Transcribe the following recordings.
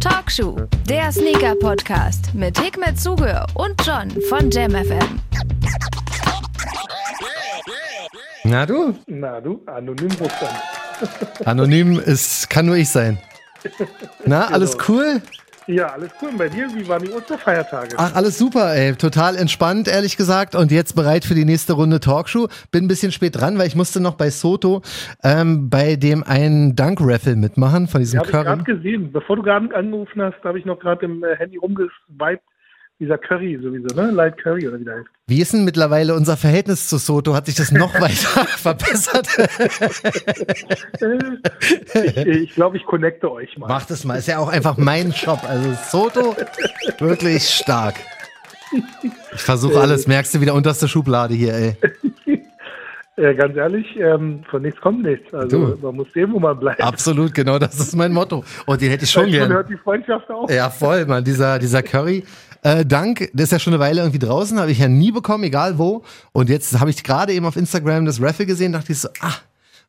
Talkshow, der Sneaker-Podcast mit Hikmet Zuge und John von JamFM. Na du? Na du, anonym. Anonym ist, kann nur ich sein. Na, alles cool? Ja, alles cool. Und bei dir, wie waren die Osterfeiertage? Ach, alles super, ey. Total entspannt, ehrlich gesagt. Und jetzt bereit für die nächste Runde Talkshow. Bin ein bisschen spät dran, weil ich musste noch bei Soto ähm, bei dem einen Dunk-Raffle mitmachen von diesem ja, habe ich Curry. gerade gesehen. Bevor du gerade angerufen hast, habe ich noch gerade im äh, Handy rumgeswiped. Dieser Curry sowieso, ne? Light Curry oder wie der heißt. Wie ist denn mittlerweile unser Verhältnis zu Soto? Hat sich das noch weiter verbessert? Äh, ich ich glaube, ich connecte euch mal. Mach das mal. Ist ja auch einfach mein Shop. Also Soto, wirklich stark. Ich versuche alles. Merkst du wieder unterste Schublade hier, ey. Äh, ganz ehrlich, ähm, von nichts kommt nichts. Also Du. man muss sehen, wo man bleibt. Absolut, genau das ist mein Motto. Und den hätte ich schon Schon gern. hört die Freundschaft auf. Ja, voll, Mann. Dieser, dieser Curry. Äh, Dank, der ist ja schon eine Weile irgendwie draußen, habe ich ja nie bekommen, egal wo. Und jetzt habe ich gerade eben auf Instagram das Raffle gesehen, dachte ich so, ah,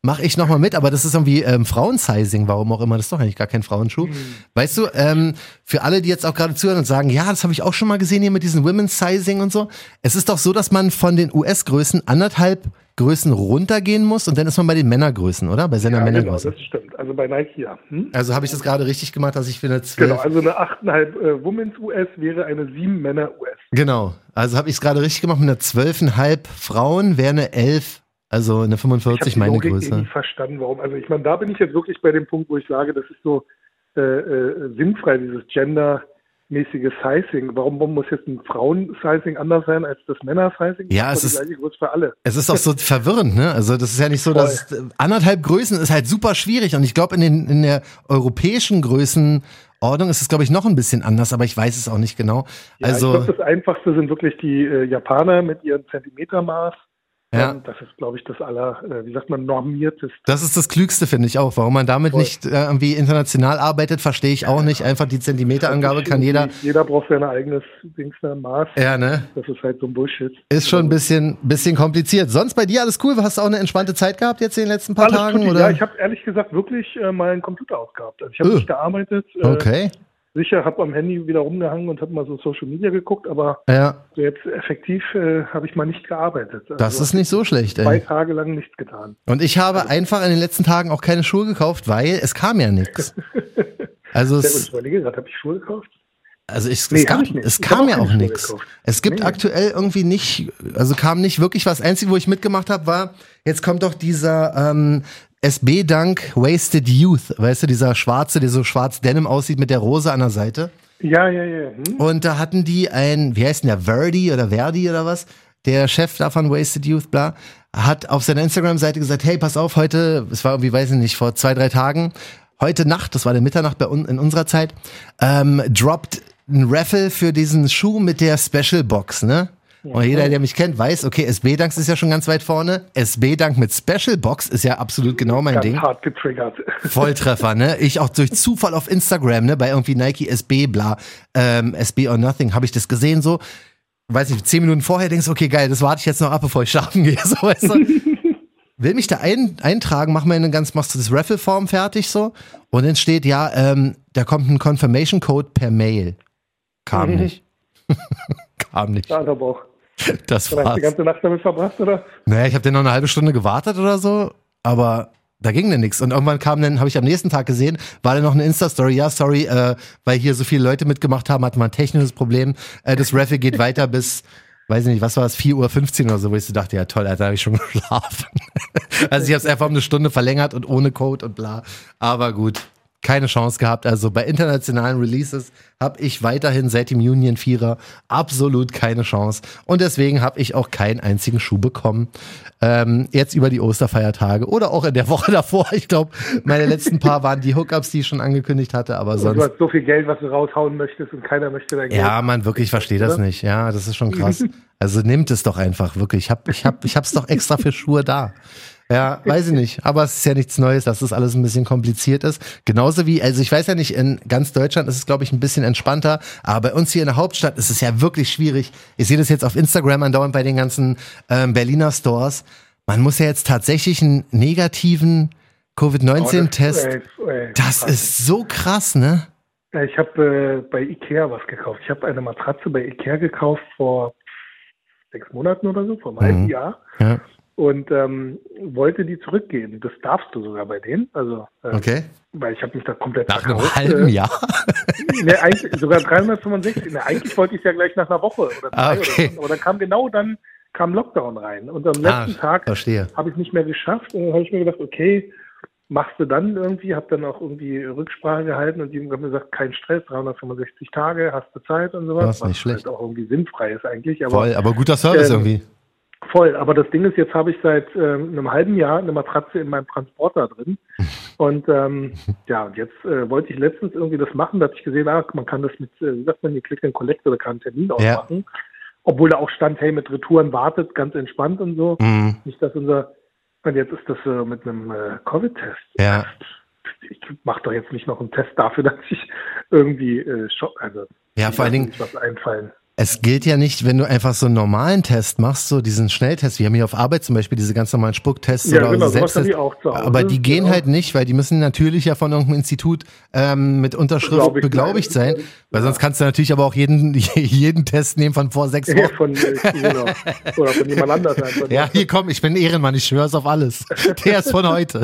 mach ich nochmal mit, aber das ist irgendwie ähm, Frauensizing, warum auch immer, das ist doch eigentlich gar kein Frauenschuh. Weißt du, ähm, für alle, die jetzt auch gerade zuhören und sagen, ja, das habe ich auch schon mal gesehen hier mit diesen Women's Sizing und so. Es ist doch so, dass man von den US-Größen anderthalb Größen runtergehen muss und dann ist man bei den Männergrößen, oder? Bei seiner Ja, genau, Männergröße. das stimmt. Also bei Nike ja. Hm? Also habe ich das gerade richtig gemacht, dass ich für eine 12 Genau, also eine 8,5 äh, Women's US wäre eine 7 Männer US. Genau. Also habe ich es gerade richtig gemacht mit einer 12,5 Frauen, wäre eine 11, also eine Ich 45 habe die meine Logik eh Größe. nicht verstanden, warum. Also ich meine, da bin ich jetzt wirklich bei dem Punkt, wo ich sage, das ist so äh, äh, sinnfrei, dieses gendermäßige Sizing. Warum, warum muss jetzt ein Frauen-Sizing anders sein als das Männer-Sizing? Ja, Das es ist ist- für alle. Es ist auch so verwirrend, ne? Also das ist ja nicht so, dass äh, anderthalb Größen ist halt super schwierig und ich glaube in den in der europäischen Größenordnung ist es glaube ich noch ein bisschen anders, aber ich weiß es auch nicht genau. Ja, also ich glaube, das Einfachste sind wirklich die äh, Japaner mit ihren Zentimetermaß. Ja. Ähm, das ist, glaube ich, das aller, äh, wie sagt man, normierteste. das ist das Klügste, finde ich auch. Warum man damit Voll. nicht äh, irgendwie international arbeitet, verstehe ich auch nicht. Einfach die Zentimeterangabe kann jeder. Jeder braucht sein eigenes Dings, da, Maß. Ja, ne? Das ist halt so ein Bullshit. Ist schon ein bisschen, bisschen kompliziert. Sonst bei dir alles cool? Hast du auch eine entspannte Zeit gehabt jetzt in den letzten paar Alles Tagen? oder? Ja, ich habe ehrlich gesagt wirklich äh, mal einen Computer ausgehabt. Also ich habe Oh. nicht gearbeitet. Äh, okay. Sicher, habe am Handy wieder rumgehangen und habe mal so Social Media geguckt, aber Ja, jetzt effektiv äh, habe ich mal nicht gearbeitet. Also das ist nicht so schlecht, zwei ey. Tage lang nichts getan. Und ich habe einfach in den letzten Tagen auch keine Schuhe gekauft, weil es kam ja nichts. Also Sehr es, ich überlege gerade, habe ich Schuhe gekauft? also ich, Nee, es, gab, ich es kam ja auch nichts. Es gibt Nee. aktuell irgendwie nicht, also kam nicht wirklich was. Einzige, wo ich mitgemacht habe, war, jetzt kommt doch dieser ähm, SB-Dank Wasted Youth, weißt du, dieser schwarze, der so schwarz Denim aussieht mit der Rose an der Seite. Ja, ja, ja. Hm? Und da hatten die ein, wie heißt denn der, Verdi oder Verdi oder was? Der Chef davon, Wasted Youth, bla, hat auf seiner Instagram-Seite gesagt, hey, pass auf, heute, es war irgendwie, weiß ich nicht, vor zwei, drei Tagen, heute Nacht, das war der Mitternacht bei uns in unserer Zeit, ähm, droppt ein Raffle für diesen Schuh mit der Special Box, ne? Und jeder, der mich kennt, weiß, okay, SB-Dank ist ja schon ganz weit vorne. SB-Dank mit Special Box ist ja absolut genau mein Ganz Ding. hart getriggert. Volltreffer, ne? Ich auch durch Zufall auf Instagram, ne, bei irgendwie Nike SB, bla, ähm, SB or Nothing, habe ich das gesehen, so, weiß nicht, zehn Minuten vorher denkst du, okay, geil, das warte ich jetzt noch ab, bevor ich schlafen gehe, so, weißt du? Will mich da ein, eintragen, mach mir eine ganz, machst du das Raffle-Form fertig, so, und dann steht, ja, ähm, da kommt ein Confirmation-Code per Mail. Kam Mhm. nicht. Kam nicht. Ja, aber auch. Das Dann hast du war's. die ganze Nacht damit verbracht, oder? Naja, ich habe dann noch eine halbe Stunde gewartet oder so, aber da ging dann nichts. Und irgendwann kam dann, habe ich am nächsten Tag gesehen, war dann noch eine Insta-Story, ja, sorry, äh, weil hier so viele Leute mitgemacht haben, hatten wir ein technisches Problem. Äh, das Raffle geht weiter bis, weiß ich nicht, was war es, 4.15 Uhr oder so, wo ich so dachte, ja toll, Alter, habe ich schon geschlafen. also ich habe es einfach um eine Stunde verlängert und ohne Code und bla. Aber gut, keine Chance gehabt. Also bei internationalen Releases habe ich weiterhin seit dem Union Vierer absolut keine Chance. Und deswegen habe ich auch keinen einzigen Schuh bekommen. Ähm, jetzt über die Osterfeiertage oder auch in der Woche davor. Ich glaube, meine letzten paar waren die Hookups, die ich schon angekündigt hatte, aber Und du sonst. hast so viel Geld, was du raushauen möchtest und keiner möchte dein Geld. Ja, man, wirklich, ich verstehe das nicht. Ja, das ist schon krass. Also nimmt es doch einfach, wirklich. Ich hab, ich hab, ich hab's doch extra für Schuhe da. Ja, weiß ich nicht. Aber es ist ja nichts Neues, dass das alles ein bisschen kompliziert ist. Genauso wie, also ich weiß ja nicht, in ganz Deutschland ist es, glaube ich, ein bisschen entspannter. Aber bei uns hier in der Hauptstadt ist es ja wirklich schwierig. Ich sehe das jetzt auf Instagram andauernd bei den ganzen ähm, Berliner Stores. Man muss ja jetzt tatsächlich einen negativen Covid-19-Test. Oh, ey, ey, Das krass. ist so krass, ne? Ich habe äh, bei Ikea was gekauft. Ich habe eine Matratze bei Ikea gekauft vor sechs Monaten oder so, vor einem halben Mhm. Jahr. Ja. Und ähm, wollte die zurückgeben. Das darfst du sogar bei denen. Also, äh, Okay. weil ich habe mich da komplett Nach einem verkauft, halben äh, Jahr. Ne, eigentlich sogar 365. Ne, eigentlich wollte ich ja gleich nach einer Woche oder zwei Ah, okay. oder so. Aber dann kam genau dann kam Lockdown rein. Und am Ah, letzten Tag verstehe. habe ich nicht mehr geschafft. Und dann habe ich mir gedacht, okay, machst du dann irgendwie, habe dann auch irgendwie Rücksprache gehalten und die haben gesagt, kein Stress, 365 Tage, hast du Zeit und sowas. Das ist nicht was schlecht. Halt auch irgendwie sinnfrei ist eigentlich. Aber Voll, aber guter Service Ähm, irgendwie. Voll, aber das Ding ist, jetzt habe ich seit ähm, einem halben Jahr eine Matratze in meinem Transporter drin. Und ähm, ja, und jetzt äh, wollte ich letztens irgendwie das machen, da hatte ich gesehen, ah, man kann das mit, äh, wie sagt man hier, Click and Collect oder kann einen Termin Ja. ausmachen. Obwohl da auch stand, hey, mit Retouren wartet, ganz entspannt und so. Mhm. Nicht, dass unser, und jetzt ist das äh, mit einem äh, Covid-Test. Ja. Ich mache doch jetzt nicht noch einen Test dafür, dass ich irgendwie äh, schock, also Ja, vor allen Dingen, was einfallen. Es gilt ja nicht, wenn du einfach so einen normalen Test machst, so diesen Schnelltest. Wir haben hier auf Arbeit zum Beispiel diese ganz normalen Spucktests Ja, oder genau, Selbsttests. ich auch zu Hause. Aber die gehen Genau. halt nicht, weil die müssen natürlich ja von irgendeinem Institut ähm, mit Unterschrift Beglaubigt beglaubigt sein. Weil sonst kannst du natürlich aber auch jeden, jeden Test nehmen von vor sechs Ja, Wochen. von, äh, genau. Oder von jemand anders einfach. Ja, hier komm, ich bin Ehrenmann, ich schwör's auf alles. Der ist von heute.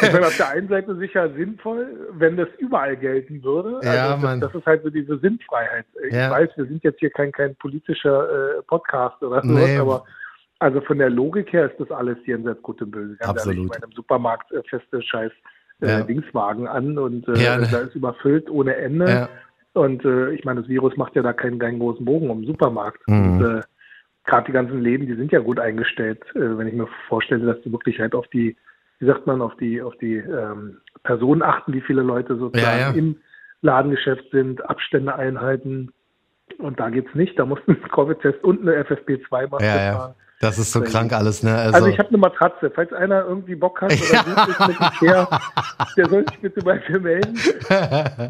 Ich meine, auf der einen Seite sicher sinnvoll, wenn das überall gelten würde. Ja, also Mann. das, das ist halt so diese Sinnfreiheit. Ich Ja. weiß, wir sind jetzt hier kein, kein politischer äh, Podcast oder sowas, Nee. aber also von der Logik her ist das alles jenseits gut und böse. Ganz Absolut. Ehrlich, ich meine, im Supermarkt äh, feste Scheiß äh, Ja. Dingswagen an und äh, Ja, ne. da ist überfüllt ohne Ende. Ja. Und äh, ich meine, das Virus macht ja da keinen, keinen großen Bogen um den Supermarkt. Mhm. Und äh, gerade die ganzen Läden, die sind ja gut eingestellt, äh, wenn ich mir vorstelle, dass die wirklich halt auf die, wie sagt man, auf die, auf die ähm, Personen achten, wie viele Leute sozusagen im Ladengeschäft sind, Abstände einhalten. Und da geht's nicht. Da muss ein Covid-Test und eine FFP2-Maske Ja, ja. tragen. Das ist so krank alles, ne? Also, Also ich habe eine Matratze. Falls einer irgendwie Bock hat oder Ja. ist mit Ikea, der soll sich bitte bei mir melden.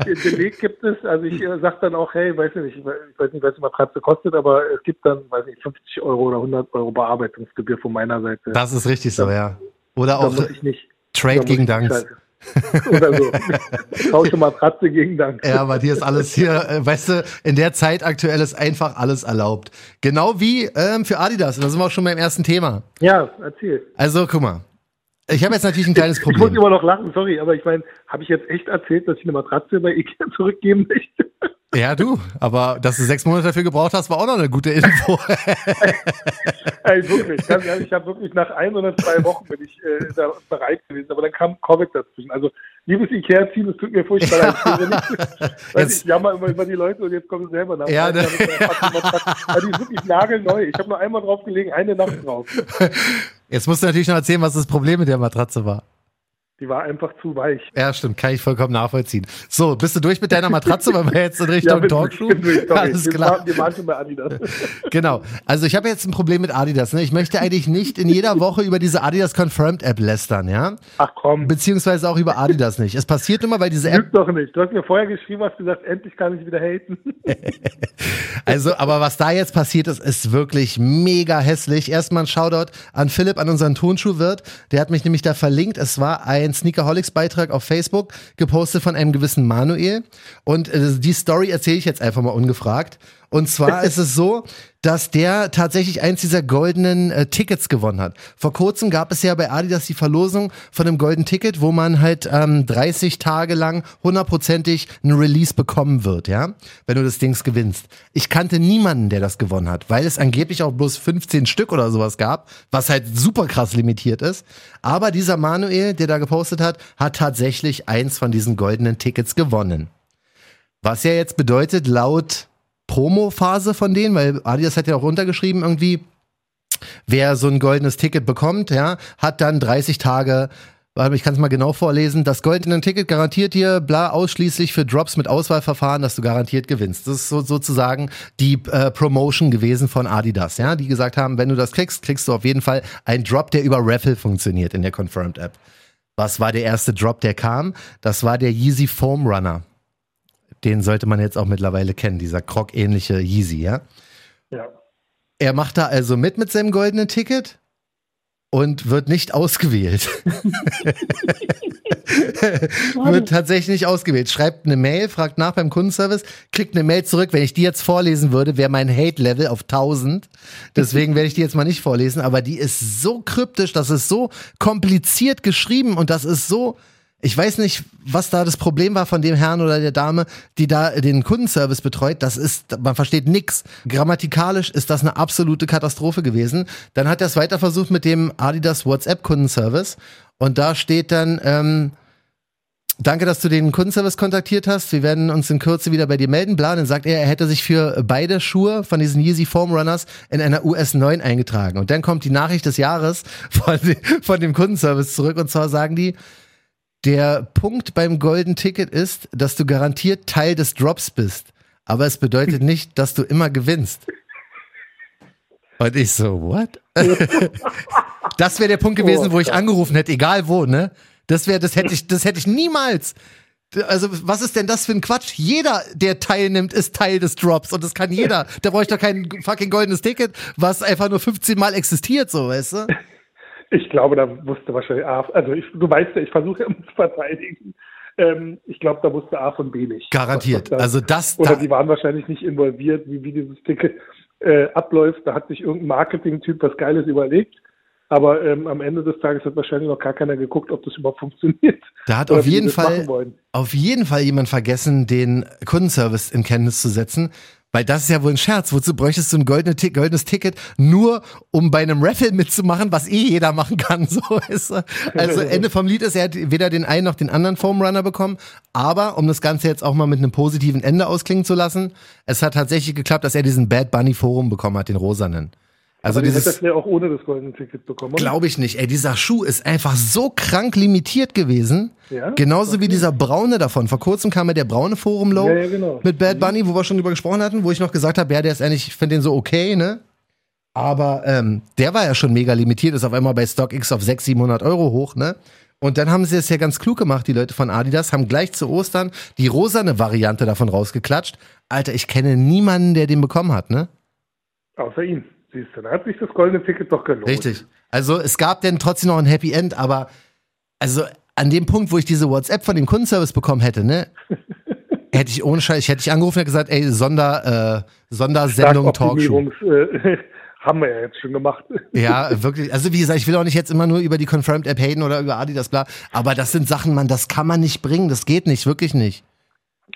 Den Beleg gibt es. Also ich äh, sage dann auch, hey, weiß ich nicht, ich we- ich weiß nicht, was die Matratze kostet, aber es gibt dann, weiß nicht, 50 Euro oder 100 Euro Bearbeitungsgebühr von meiner Seite. das ist richtig so, ja. Oder da auch. Trade da gegen ich Danks. Oder so. Tausche Matratze gegen Dank. Ja, aber hier ist alles hier, äh, weißt du, in der Zeit aktuell ist einfach alles erlaubt. Genau wie ähm, für Adidas. Und da sind wir auch schon beim ersten Thema. Ja, erzähl. Also, guck mal. Ich habe jetzt natürlich ein kleines Ich muss Problem. immer noch lachen, sorry, aber ich meine, habe ich jetzt echt erzählt, dass ich eine Matratze bei Ikea zurückgeben möchte? Ja, du. Aber dass du sechs Monate dafür gebraucht hast, war auch noch eine gute Info. Ey, wirklich, ganz ehrlich, ich habe wirklich nach ein oder zwei Wochen bin ich äh, da bereit gewesen, aber dann kam Covid dazwischen. Also, liebes Ikea-Team, es tut mir furchtbar leid. Ich Jetzt- ich jammer immer über die Leute und jetzt kommen sie selber nach. Ja, ne? Also, die ist wirklich nagelneu. Ich habe nur einmal drauf gelegen, eine Nacht drauf. Jetzt musst du natürlich noch erzählen, was das Problem mit der Matratze war. Die war einfach zu weich. Ja, stimmt, kann ich vollkommen nachvollziehen. So, bist du durch mit deiner Matratze, weil wir jetzt in Richtung bin- Talkshow? Alles klar. Wir waren schon bei Adidas. Genau. Also ich habe jetzt ein Problem mit Adidas. Ne? Ich möchte eigentlich nicht in jeder Woche über diese Adidas Confirmed App lästern, ja? Ach komm, Beziehungsweise auch über Adidas nicht. Es passiert immer, weil diese App lüg doch nicht. Du hast mir vorher geschrieben, hast gesagt, endlich kann ich wieder haten. Also, aber was da jetzt passiert ist, ist wirklich mega hässlich. Erstmal ein Shoutout an Philipp, an unseren Tonschuhwirt. Der hat mich nämlich da verlinkt. Es war ein Sneakerholics-Beitrag auf Facebook, gepostet von einem gewissen Manuel. Und äh, die Story erzähle ich jetzt einfach mal ungefragt. Und zwar ist es so, dass der tatsächlich eins dieser goldenen äh, Tickets gewonnen hat. Vor kurzem gab es ja bei Adidas die Verlosung von einem goldenen Ticket, wo man halt ähm, 30 Tage lang hundertprozentig ein Release bekommen wird, ja, wenn du das Dings gewinnst. Ich kannte niemanden, der das gewonnen hat, weil es angeblich auch bloß 15 Stück oder sowas gab, was halt super krass limitiert ist. Aber dieser Manuel, der da gepostet hat, hat tatsächlich eins von diesen goldenen Tickets gewonnen. Was ja jetzt bedeutet, laut Promo-Phase von denen, weil Adidas hat ja auch runtergeschrieben irgendwie, wer so ein goldenes Ticket bekommt, ja, hat dann 30 Tage, ich kann es mal genau vorlesen, das goldene Ticket garantiert dir bla ausschließlich für Drops mit Auswahlverfahren, dass du garantiert gewinnst. Das ist so, sozusagen die äh, Promotion gewesen von Adidas, ja, die gesagt haben, wenn du das kriegst, kriegst du auf jeden Fall einen Drop, der über Raffle funktioniert in der Confirmed App. Was war der erste Drop, der kam? Das war der Yeezy Foam Runner. Den sollte man jetzt auch mittlerweile kennen, dieser Croc-ähnliche Yeezy, ja? ja. Er macht da also mit mit seinem goldenen Ticket und wird nicht ausgewählt. wird tatsächlich nicht ausgewählt. Schreibt eine Mail, fragt nach beim Kundenservice, kriegt eine Mail zurück. Wenn ich die jetzt vorlesen würde, wäre mein Hate-Level auf 1000. Deswegen werde ich die jetzt mal nicht vorlesen. Aber die ist so kryptisch, das ist so kompliziert geschrieben und das ist so ich weiß nicht, was da das Problem war von dem Herrn oder der Dame, die da den Kundenservice betreut. Das ist, man versteht nix. Grammatikalisch ist das eine absolute Katastrophe gewesen. Dann hat er es weiter versucht mit dem Adidas WhatsApp Kundenservice. Und da steht dann, ähm, Danke, dass du den Kundenservice kontaktiert hast. Wir werden uns in Kürze wieder bei dir melden. Bla, dann sagt er, er hätte sich für beide Schuhe von diesen Yeezy Foam Runners in einer US 9 eingetragen. Und dann kommt die Nachricht des Jahres von, von dem Kundenservice zurück. Und zwar sagen die, der Punkt beim Golden Ticket ist, dass du garantiert Teil des Drops bist. Aber es bedeutet nicht, dass du immer gewinnst. Und ich so, what? das wäre der Punkt gewesen, wo ich angerufen hätte, egal wo, ne? Das wäre, das hätte ich, das hätte ich niemals. Also, was ist denn das für ein Quatsch? Jeder, der teilnimmt, ist Teil des Drops und das kann jeder. Da brauche ich doch kein fucking goldenes Ticket, was einfach nur 15 Mal existiert, so, weißt du? Ich glaube, da wusste wahrscheinlich A, also ich, du weißt ja, ich versuche immer zu verteidigen. Ähm, ich glaube, da wusste A von B nicht. Garantiert. Das, also das. Oder da, die waren wahrscheinlich nicht involviert, wie, wie dieses Ticket äh, abläuft. Da hat sich irgendein Marketing-Typ was Geiles überlegt. Aber ähm, am Ende des Tages hat wahrscheinlich noch gar keiner geguckt, ob das überhaupt funktioniert. Da hat auf jeden Fall, auf jeden Fall jemand vergessen, den Kundenservice in Kenntnis zu setzen. Weil das ist ja wohl ein Scherz. Wozu bräuchtest du ein goldenes, goldenes Ticket nur, um bei einem Raffle mitzumachen, was eh jeder machen kann? So ist Also Ende vom Lied ist, er hat weder den einen noch den anderen Foam Runner bekommen. Aber um das Ganze jetzt auch mal mit einem positiven Ende ausklingen zu lassen, es hat tatsächlich geklappt, dass er diesen Bad Bunny Forum bekommen hat, den rosanen. Also Aber dieses, hätte auch ohne das goldene Ticket bekommen. Glaube ich nicht. Ey, dieser Schuh ist einfach so krank limitiert gewesen. Ja? Genauso wie dieser braune davon. Vor kurzem kam ja der braune Forum Low ja, ja, genau. mit Bad Bunny, wo wir schon drüber gesprochen hatten, wo ich noch gesagt habe, ja, der ist eigentlich, ich finde den so okay, ne? Aber ähm, der war ja schon mega limitiert, ist auf einmal bei StockX auf 600, 700 Euro hoch, ne? Und dann haben sie es ja ganz klug gemacht, die Leute von Adidas, haben gleich zu Ostern die rosane Variante davon rausgeklatscht. Alter, ich kenne niemanden, der den bekommen hat, ne? Außer ihn. Siehst du, da hat sich das goldene Ticket doch gelohnt. Richtig. Also es gab denn trotzdem noch ein Happy End, aber also an dem Punkt, wo ich diese WhatsApp von dem Kundenservice bekommen hätte, ne? hätte ich ohne Scheiß, hätte ich angerufen und gesagt, ey, Sonder, äh, Sondersendung Talkshow. Äh, haben wir ja jetzt schon gemacht. Ja, wirklich. Also wie gesagt, ich will auch nicht jetzt immer nur über die Confirmed App haten oder über Adidas bla, aber das sind Sachen, man, das kann man nicht bringen, das geht nicht, wirklich nicht.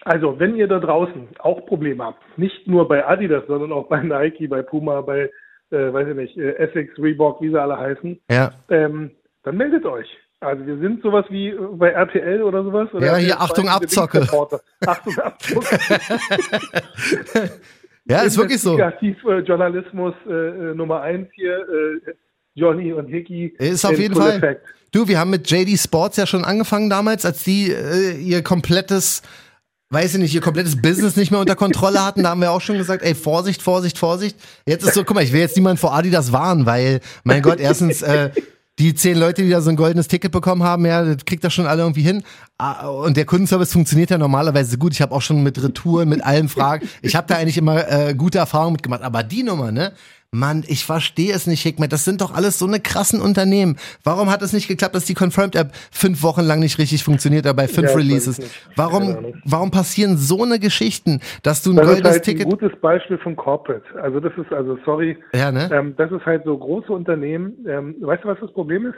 Also, wenn ihr da draußen auch Probleme habt, nicht nur bei Adidas, sondern auch bei Nike, bei Puma, bei äh, weiß ich nicht, äh, Essex, Reebok, wie sie alle heißen, ja. ähm, dann meldet euch. Also wir sind sowas wie äh, bei RTL oder sowas. Oder ja, hier Achtung Abzocke. Achtung Abzocke. ja, ist wirklich so. Journalismus äh, äh, Nummer eins hier, äh, Johnny und Hickey. Ist auf jeden Fall. Effekt. Du, wir haben mit JD Sports ja schon angefangen damals, als die äh, ihr komplettes weiß ich nicht, ihr komplettes Business nicht mehr unter Kontrolle hatten, da haben wir auch schon gesagt, ey, Vorsicht, Vorsicht, Vorsicht. Jetzt ist so, guck mal, ich will jetzt niemand vor Adidas warnen, weil, mein Gott, erstens, äh, die zehn Leute, die da so ein goldenes Ticket bekommen haben, ja, das kriegt das schon alle irgendwie hin. Ah, und der Kundenservice funktioniert ja normalerweise gut. Ich habe auch schon mit Retouren, mit allen Fragen, ich habe da eigentlich immer äh, gute Erfahrungen mitgemacht. Aber die Nummer, ne? Mann, ich verstehe es nicht, Hickmet. Das sind doch alles so eine krassen Unternehmen. Warum hat es nicht geklappt, dass die Confirmed App fünf Wochen lang nicht richtig funktioniert, dabei fünf ja, Releases? Warum, warum passieren so eine Geschichten, dass du ein das goldenes ist halt Ticket. Ein gutes Beispiel von Corporate. Also das ist also sorry. Ja, ne? Ähm, das ist halt so große Unternehmen. Ähm, weißt du, was das Problem ist?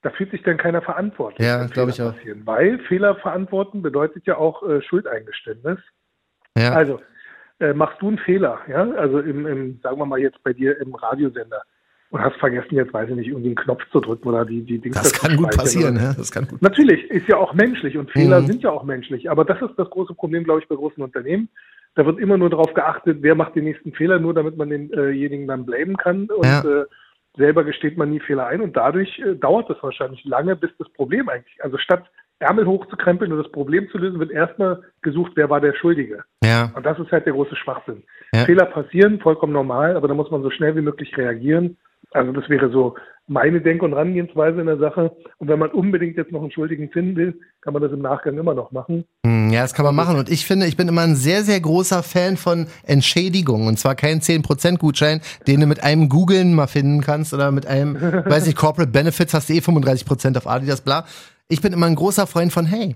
Da fühlt sich dann keiner verantwortlich. Ja, glaube ich auch. Weil Fehler verantworten bedeutet ja auch äh, Schuldeingeständnis. Ja. Also äh, machst du einen Fehler, ja, also im, im, sagen wir mal jetzt bei dir im Radiosender und hast vergessen, jetzt weiß ich nicht, irgendwie einen Knopf zu drücken oder die, die Dinge. Das kann gut passieren, ja. Das kann gut. Natürlich, ist ja auch menschlich und Fehler mhm. sind ja auch menschlich. Aber das ist das große Problem, glaube ich, bei großen Unternehmen. Da wird immer nur darauf geachtet, wer macht den nächsten Fehler, nur damit man denjenigen dann blamen kann. Und ja. äh, selber gesteht man nie Fehler ein. Und dadurch äh, dauert es wahrscheinlich lange, bis das Problem eigentlich, also statt Ärmel hochzukrempeln und das Problem zu lösen, wird erstmal gesucht, wer war der Schuldige. Ja. Und das ist halt der große Schwachsinn. Ja. Fehler passieren, vollkommen normal, aber da muss man so schnell wie möglich reagieren Also das wäre so meine Denk- und Herangehensweise in der Sache. Und wenn man unbedingt jetzt noch einen Schuldigen finden will, kann man das im Nachgang immer noch machen. Hm, ja, das kann man machen. Und ich finde, ich bin immer ein sehr, sehr großer Fan von Entschädigungen. Und zwar kein 10% Gutschein, den du mit einem Googlen mal finden kannst oder mit einem, weiß nicht, Corporate Benefits hast du eh 35% auf Adidas, bla. Ich bin immer ein großer Freund von, hey,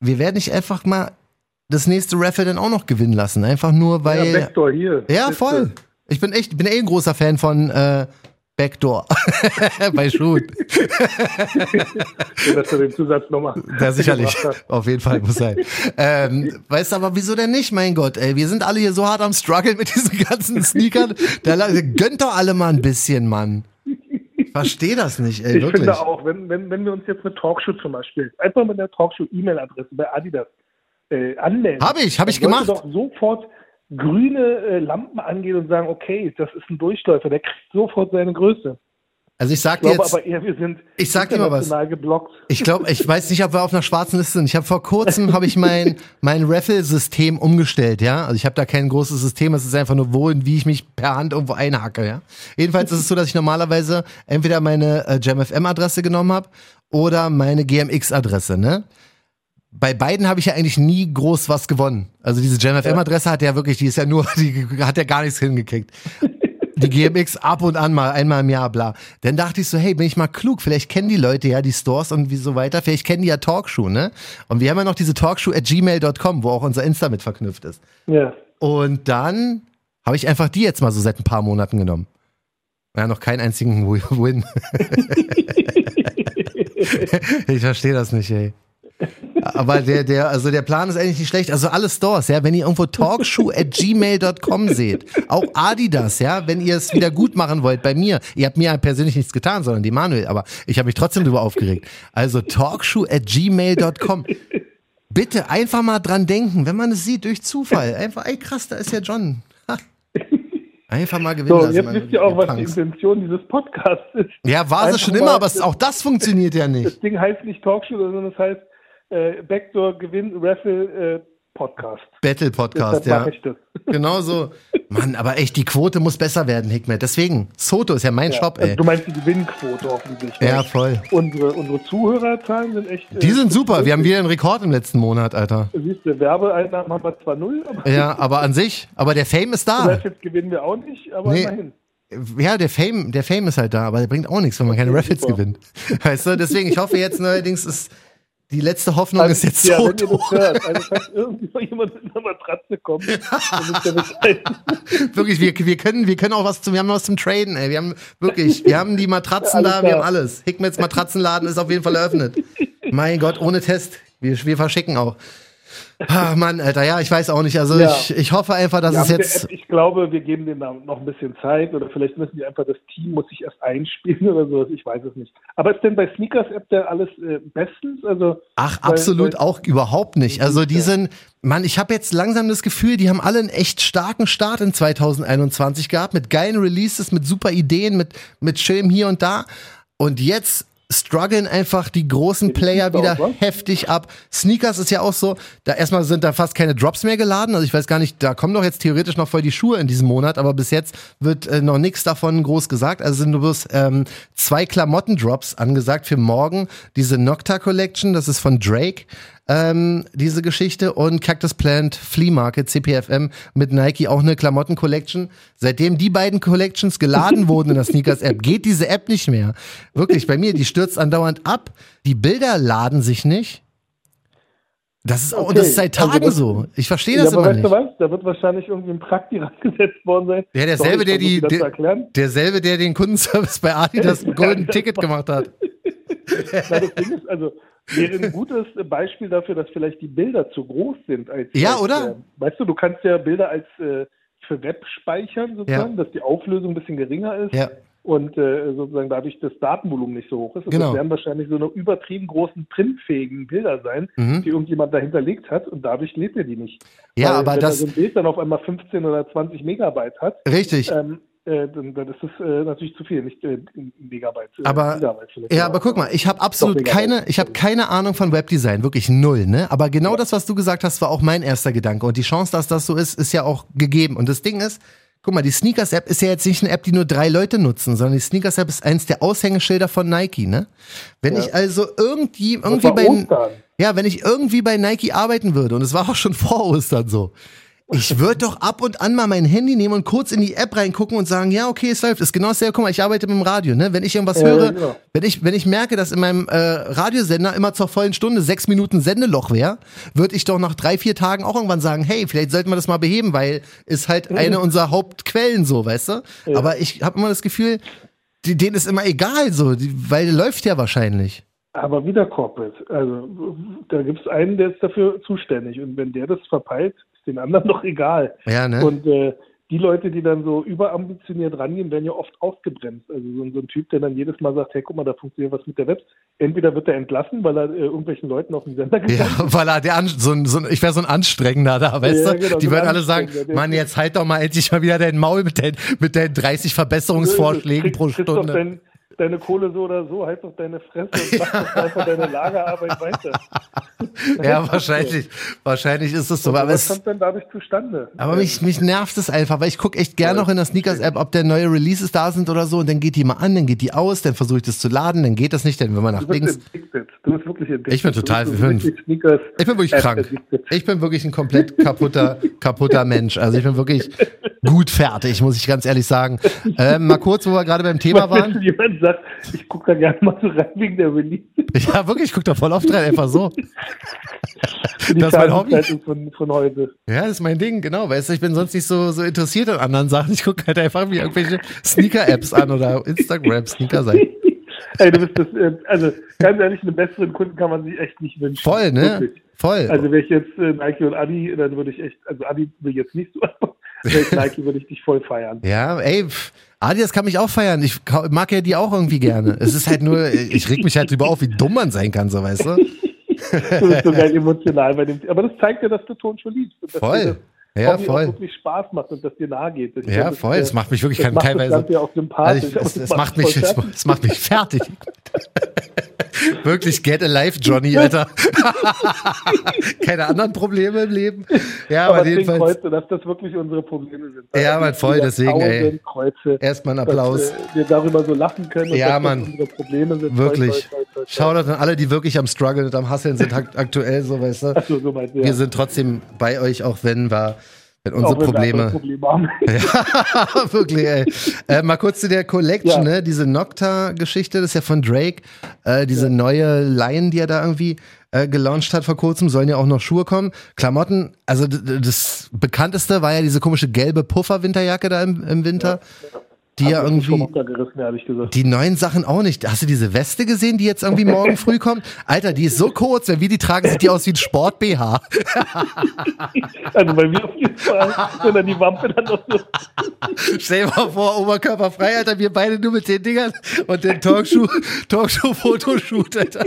wir werden nicht einfach mal das nächste Raffle dann auch noch gewinnen lassen. Einfach nur, weil. Ja, Backdoor hier. Ja, voll. Ich bin echt, bin eh ein großer Fan von äh, Backdoor bei das, dass er den Zusatz nochmal. Ja, sicherlich. Auf jeden Fall muss sein. Ähm, weißt du, aber wieso denn nicht, mein Gott? Ey, wir sind alle hier so hart am Struggle mit diesen ganzen Sneakern. Da gönnt doch alle mal ein bisschen, Mann. Ich Versteh das nicht, ey, Ich wirklich. finde auch, wenn, wenn, wenn wir uns jetzt mit Talkshow zum Beispiel, einfach mit der Talkshow-E-Mail-Adresse bei Adidas äh, anmelden. Hab ich, hab ich gemacht. doch sofort grüne äh, Lampen angehen und sagen, okay, das ist ein Durchläufer, der kriegt sofort seine Größe. Also ich sag Ich dir glaube jetzt, aber eher, wir sind Ich sag dir mal was. geblockt. ich glaube, ich weiß nicht, ob wir auf einer schwarzen Liste sind. Ich habe vor kurzem habe ich mein mein Raffle-System umgestellt, ja. Also ich habe da kein großes System. Es ist einfach nur wo und wie ich mich per Hand irgendwo einhacke, ja. Jedenfalls ist es so, dass ich normalerweise entweder meine äh, JamFM-Adresse genommen habe oder meine GMX-Adresse, ne? Bei beiden habe ich ja eigentlich nie groß was gewonnen. Also diese JamFM-Adresse hat ja wirklich, die ist ja nur, die hat ja gar nichts hingekriegt. Die GMX ab und an mal, einmal im Jahr, bla. Dann dachte ich so, hey, bin ich mal klug, vielleicht kennen die Leute ja die Stores und wie so weiter, vielleicht kennen die ja Talkshoe, ne? Und wir haben ja noch diese Talkshoe at gmail.com, wo auch unser Insta mit verknüpft ist. Ja. Und dann habe ich einfach die jetzt mal so seit ein paar Monaten genommen. Ja, noch keinen einzigen Win. ich verstehe das nicht, ey. Aber der, der, also der Plan ist eigentlich nicht schlecht. Also alle Stores, ja, wenn ihr irgendwo talkshoe at gmail.com seht, auch Adidas, ja, wenn ihr es wieder gut machen wollt bei mir. Ihr habt mir persönlich nichts getan, sondern die Manuel, aber ich habe mich trotzdem drüber aufgeregt. Also talkshoe at gmail.com. Bitte einfach mal dran denken, wenn man es sieht, durch Zufall. Einfach, ey krass, da ist ja John. Ha. Einfach mal gewinnen So, lassen. jetzt wisst ihr auch, was die Punks. Intention dieses Podcasts ist. Ja, war es schon immer, aber auch das funktioniert ja nicht. Das Ding heißt nicht Talkshow, sondern es heißt äh, Backdoor Gewinn Raffle äh, Podcast. Battle Podcast, ja. mache ich das. Genau so. Mann, aber echt, die Quote muss besser werden, Hikmet. Deswegen, Soto ist ja mein Shop, Also ey. du meinst die Gewinnquote offensichtlich. Ja, voll. Unsere, unsere Zuhörerzahlen sind echt. äh, Die sind super. Wir haben wieder einen Rekord im letzten Monat, Alter. Siehst du, Werbeeinnahmen haben wir zwar null, aber Ja, aber an sich, aber der Fame ist da. Raffles gewinnen wir auch nicht, aber Nee. immerhin. Ja, der Fame, der Fame ist halt da, aber der bringt auch nichts, wenn man keine Raffles gewinnt. Weißt du, deswegen, ich hoffe jetzt neuerdings ist die letzte Hoffnung Also, ist jetzt ja, wenn ihr das hört, also falls irgendjemand mit einer Matratze kommt, dann ist der Bescheid. Wirklich, wir, wir können, wir können auch was zum, wir haben was zum Traden, ey. Wir haben wirklich, wir haben die Matratzen Alles da, wir klar. haben alles. Hickmets Matratzenladen ist auf jeden Fall eröffnet. Mein Gott, ohne Test. Wir, wir verschicken auch. Ah, Mann, Alter, ja, ich weiß auch nicht. Also Ja. ich, ich hoffe einfach, dass Ja, es der jetzt. App, ich glaube, wir geben denen da noch ein bisschen Zeit oder vielleicht müssen die einfach, das Team muss sich erst einspielen oder sowas, ich weiß es nicht. Aber ist denn bei Sneakers App da alles äh, bestens? Also, Ach, weil- absolut weil- auch überhaupt nicht. Also die sind, Mann, ich habe jetzt langsam das Gefühl, die haben alle einen echt starken Start in 2021 gehabt, mit geilen Releases, mit super Ideen, mit, mit schönem hier und da. Und jetzt strugglen einfach die großen Player wieder heftig ab. Sneakers ist ja auch so, da erstmal sind da fast keine Drops mehr geladen. Also ich weiß gar nicht, da kommen doch jetzt theoretisch noch voll die Schuhe in diesem Monat, aber bis jetzt wird äh, noch nichts davon groß gesagt. Also sind nur bloß ähm, zwei Klamotten-Drops angesagt für morgen. Diese Nocta Collection, das ist von Drake, ähm, diese Geschichte und Cactus Plant Flea Market, CPFM mit Nike auch eine Klamotten-Collection. Seitdem die beiden Collections geladen wurden in der Sneakers-App, geht diese App nicht mehr. Wirklich, bei mir, die stürzt andauernd ab. Die Bilder laden sich nicht. Das ist, Okay, das ist seit also Tagen das- so. Ich verstehe ja, das aber immer weißt nicht. du was? Da wird wahrscheinlich irgendwie ein Prakti rangesetzt worden sein. Ja, derselbe, Sorry, der die, der, derselbe, der den Kundenservice bei Adidas ein Golden Ticket gemacht hat. Na, das Ding ist, also wäre ein gutes Beispiel dafür, dass vielleicht die Bilder zu groß sind. Als, Ja, als, oder? Äh, weißt du, du kannst ja Bilder als äh, für Web speichern, sozusagen, dass die Auflösung ein bisschen geringer ist Ja. Und äh, sozusagen dadurch das Datenvolumen nicht so hoch ist. Genau. das werden wahrscheinlich so eine übertrieben großen printfähigen Bilder sein, Mhm. die irgendjemand da hinterlegt hat und dadurch lebt er die nicht. Ja, Weil, aber wenn das- so ein Bild dann auf einmal 15 oder 20 Megabyte hat, Richtig. ähm, äh, dann, dann ist das äh, natürlich zu viel, nicht äh, Megabyte. äh, Aber, vielleicht. ja, aber guck mal, ich habe absolut keine, Megabyte. ich habe keine Ahnung von Webdesign, wirklich null, ne? Aber genau das, was du gesagt hast, war auch mein erster Gedanke. Und die Chance, dass das so ist, ist ja auch gegeben. Und das Ding ist, guck mal, die Sneakers-App ist ja jetzt nicht eine App, die nur drei Leute nutzen, sondern die Sneakers-App ist eins der Aushängeschilder von Nike, ne? Wenn Ja. ich also irgendwie, irgendwie bei, Ostern. ja, wenn ich irgendwie bei Nike arbeiten würde, und es war auch schon vor Ostern so, ich würde doch ab und an mal mein Handy nehmen und kurz in die App reingucken und sagen, ja, okay, es läuft. Das ist genau dasselbe. Guck mal, ich arbeite mit dem Radio, ne? Wenn ich irgendwas Ja, höre, genau. wenn ich, wenn ich merke, dass in meinem äh, Radiosender immer zur vollen Stunde sechs Minuten Sendeloch wäre, würde ich doch nach drei, vier Tagen auch irgendwann sagen, hey, vielleicht sollten wir das mal beheben, weil ist halt eine unserer Hauptquellen so, weißt du? Ja. Aber ich habe immer das Gefühl, die, denen ist immer egal so, die, weil läuft ja wahrscheinlich. Aber wieder Corporate. Also da gibt es einen, der ist dafür zuständig. Und wenn der das verpeilt, ist den anderen doch egal. Ja, ne? Und äh, die Leute, die dann so überambitioniert rangehen, werden ja oft ausgebremst. Also so, ein- so ein Typ, der dann jedes Mal sagt, hey, guck mal, da funktioniert was mit der Web. Entweder wird er entlassen, weil er äh, irgendwelchen Leuten auf den Sender Ja, gegangen ist. weil er der an, so ein, so ein, ich wäre so ein Anstrengender da, weißt Ja, du? genau, die so würden alle sagen, Mann, jetzt halt doch mal endlich mal wieder dein Maul mit deinen, mit deinen 30 Verbesserungsvorschlägen pro Stunde. Dein, deine Kohle so oder so, halt doch deine Fresse und mach doch einfach deine Lagerarbeit weiter. Ja, wahrscheinlich, wahrscheinlich ist es so. Aber Aber, was es, kommt dann dadurch zustande? aber mich, mich nervt es einfach, weil ich gucke echt gern noch in der Sneakers-App, ob der neue Releases da sind oder so und dann geht die mal an, dann geht die aus, dann versuche ich das zu laden, dann geht das nicht, dann wenn man nach links. addicted. Du bist wirklich addicted. Ich bin total- ich bin- Ich bin wirklich krank. Ich bin wirklich ein komplett kaputter, kaputter Mensch. Also ich bin wirklich gut fertig, muss ich ganz ehrlich sagen. Ähm, mal kurz, wo wir gerade beim Thema waren. jemand sagt, ich gucke da gerne mal so rein wegen der Release. Ja, wirklich, ich gucke da voll oft rein, einfach so. Die Das ist mein Hobby. Von, von heute. Ja, das ist mein Ding, genau. Weißt du, ich bin sonst nicht so, so interessiert an anderen Sachen. Ich gucke halt einfach mir irgendwelche Sneaker-Apps an oder Instagram-Sneaker-Seiten. Ey, du bist das, äh, also ganz ehrlich, einen besseren Kunden kann man sich echt nicht wünschen. Voll, ne? Wirklich. Voll. Also wäre ich jetzt äh, Nike und Adi, dann würde ich echt, also Adi will jetzt nicht so, aber Nike, würde ich dich voll feiern. Ja, ey, Adidas kann mich auch feiern. Ich mag ja die auch irgendwie gerne. Es ist halt nur, ich reg mich halt drüber auf, wie dumm man sein kann, so weißt du? Du bist so geil emotional bei dem. Aber das zeigt ja, dass du Ton schon liebst. Voll. Das Ja, voll. Auch wirklich Spaß macht und dass dir nahe geht. Das- Ja, das, voll. Das macht mich wirklich das kann macht das teilweise. Ja auch sympathisch. Also ich, es, das es macht mich, es, fertig. es macht mich fertig. Wirklich, get alive, Johnny, Alter. Keine anderen Probleme im Leben. Ja, aber, aber jedenfalls Kreuze, dass das wirklich unsere Probleme sind. Ja, Mann, voll, deswegen, ey. Kreuze, erstmal einen dass Applaus. äh, wir darüber so lachen können und Ja, dass Mann. das unsere Probleme sind. Wirklich. Shoutout an alle, die wirklich am Struggle und am Hasseln sind akt- aktuell, so weißt du. Ach so, so meinst ja. Wir sind trotzdem bei euch, auch wenn wir, wenn Auch unsere andere Probleme. Probleme haben. Ja, wirklich, ey. Äh, mal kurz zu der Collection, Ja. ne? Diese Nocta-Geschichte, das ist ja von Drake. Äh, diese neue Line, die er da irgendwie äh, gelauncht hat vor kurzem, sollen ja auch noch Schuhe kommen. Klamotten, also das bekannteste war ja diese komische gelbe Puffer-Winterjacke da im, im Winter. Die ja irgendwie. Die neuen Sachen auch nicht. Hast du diese Weste gesehen, die jetzt irgendwie morgen früh kommt? Alter, die ist so kurz, wenn wir die tragen, sieht die aus wie ein Sport-BH. Also bei mir auf jeden Fall, wenn dann die Wampe dann noch so. Stell dir mal vor, Oberkörper frei, Alter, wir beide nur mit den Dingern und den Talkshow, Talkshow-Fotoshoot, Alter.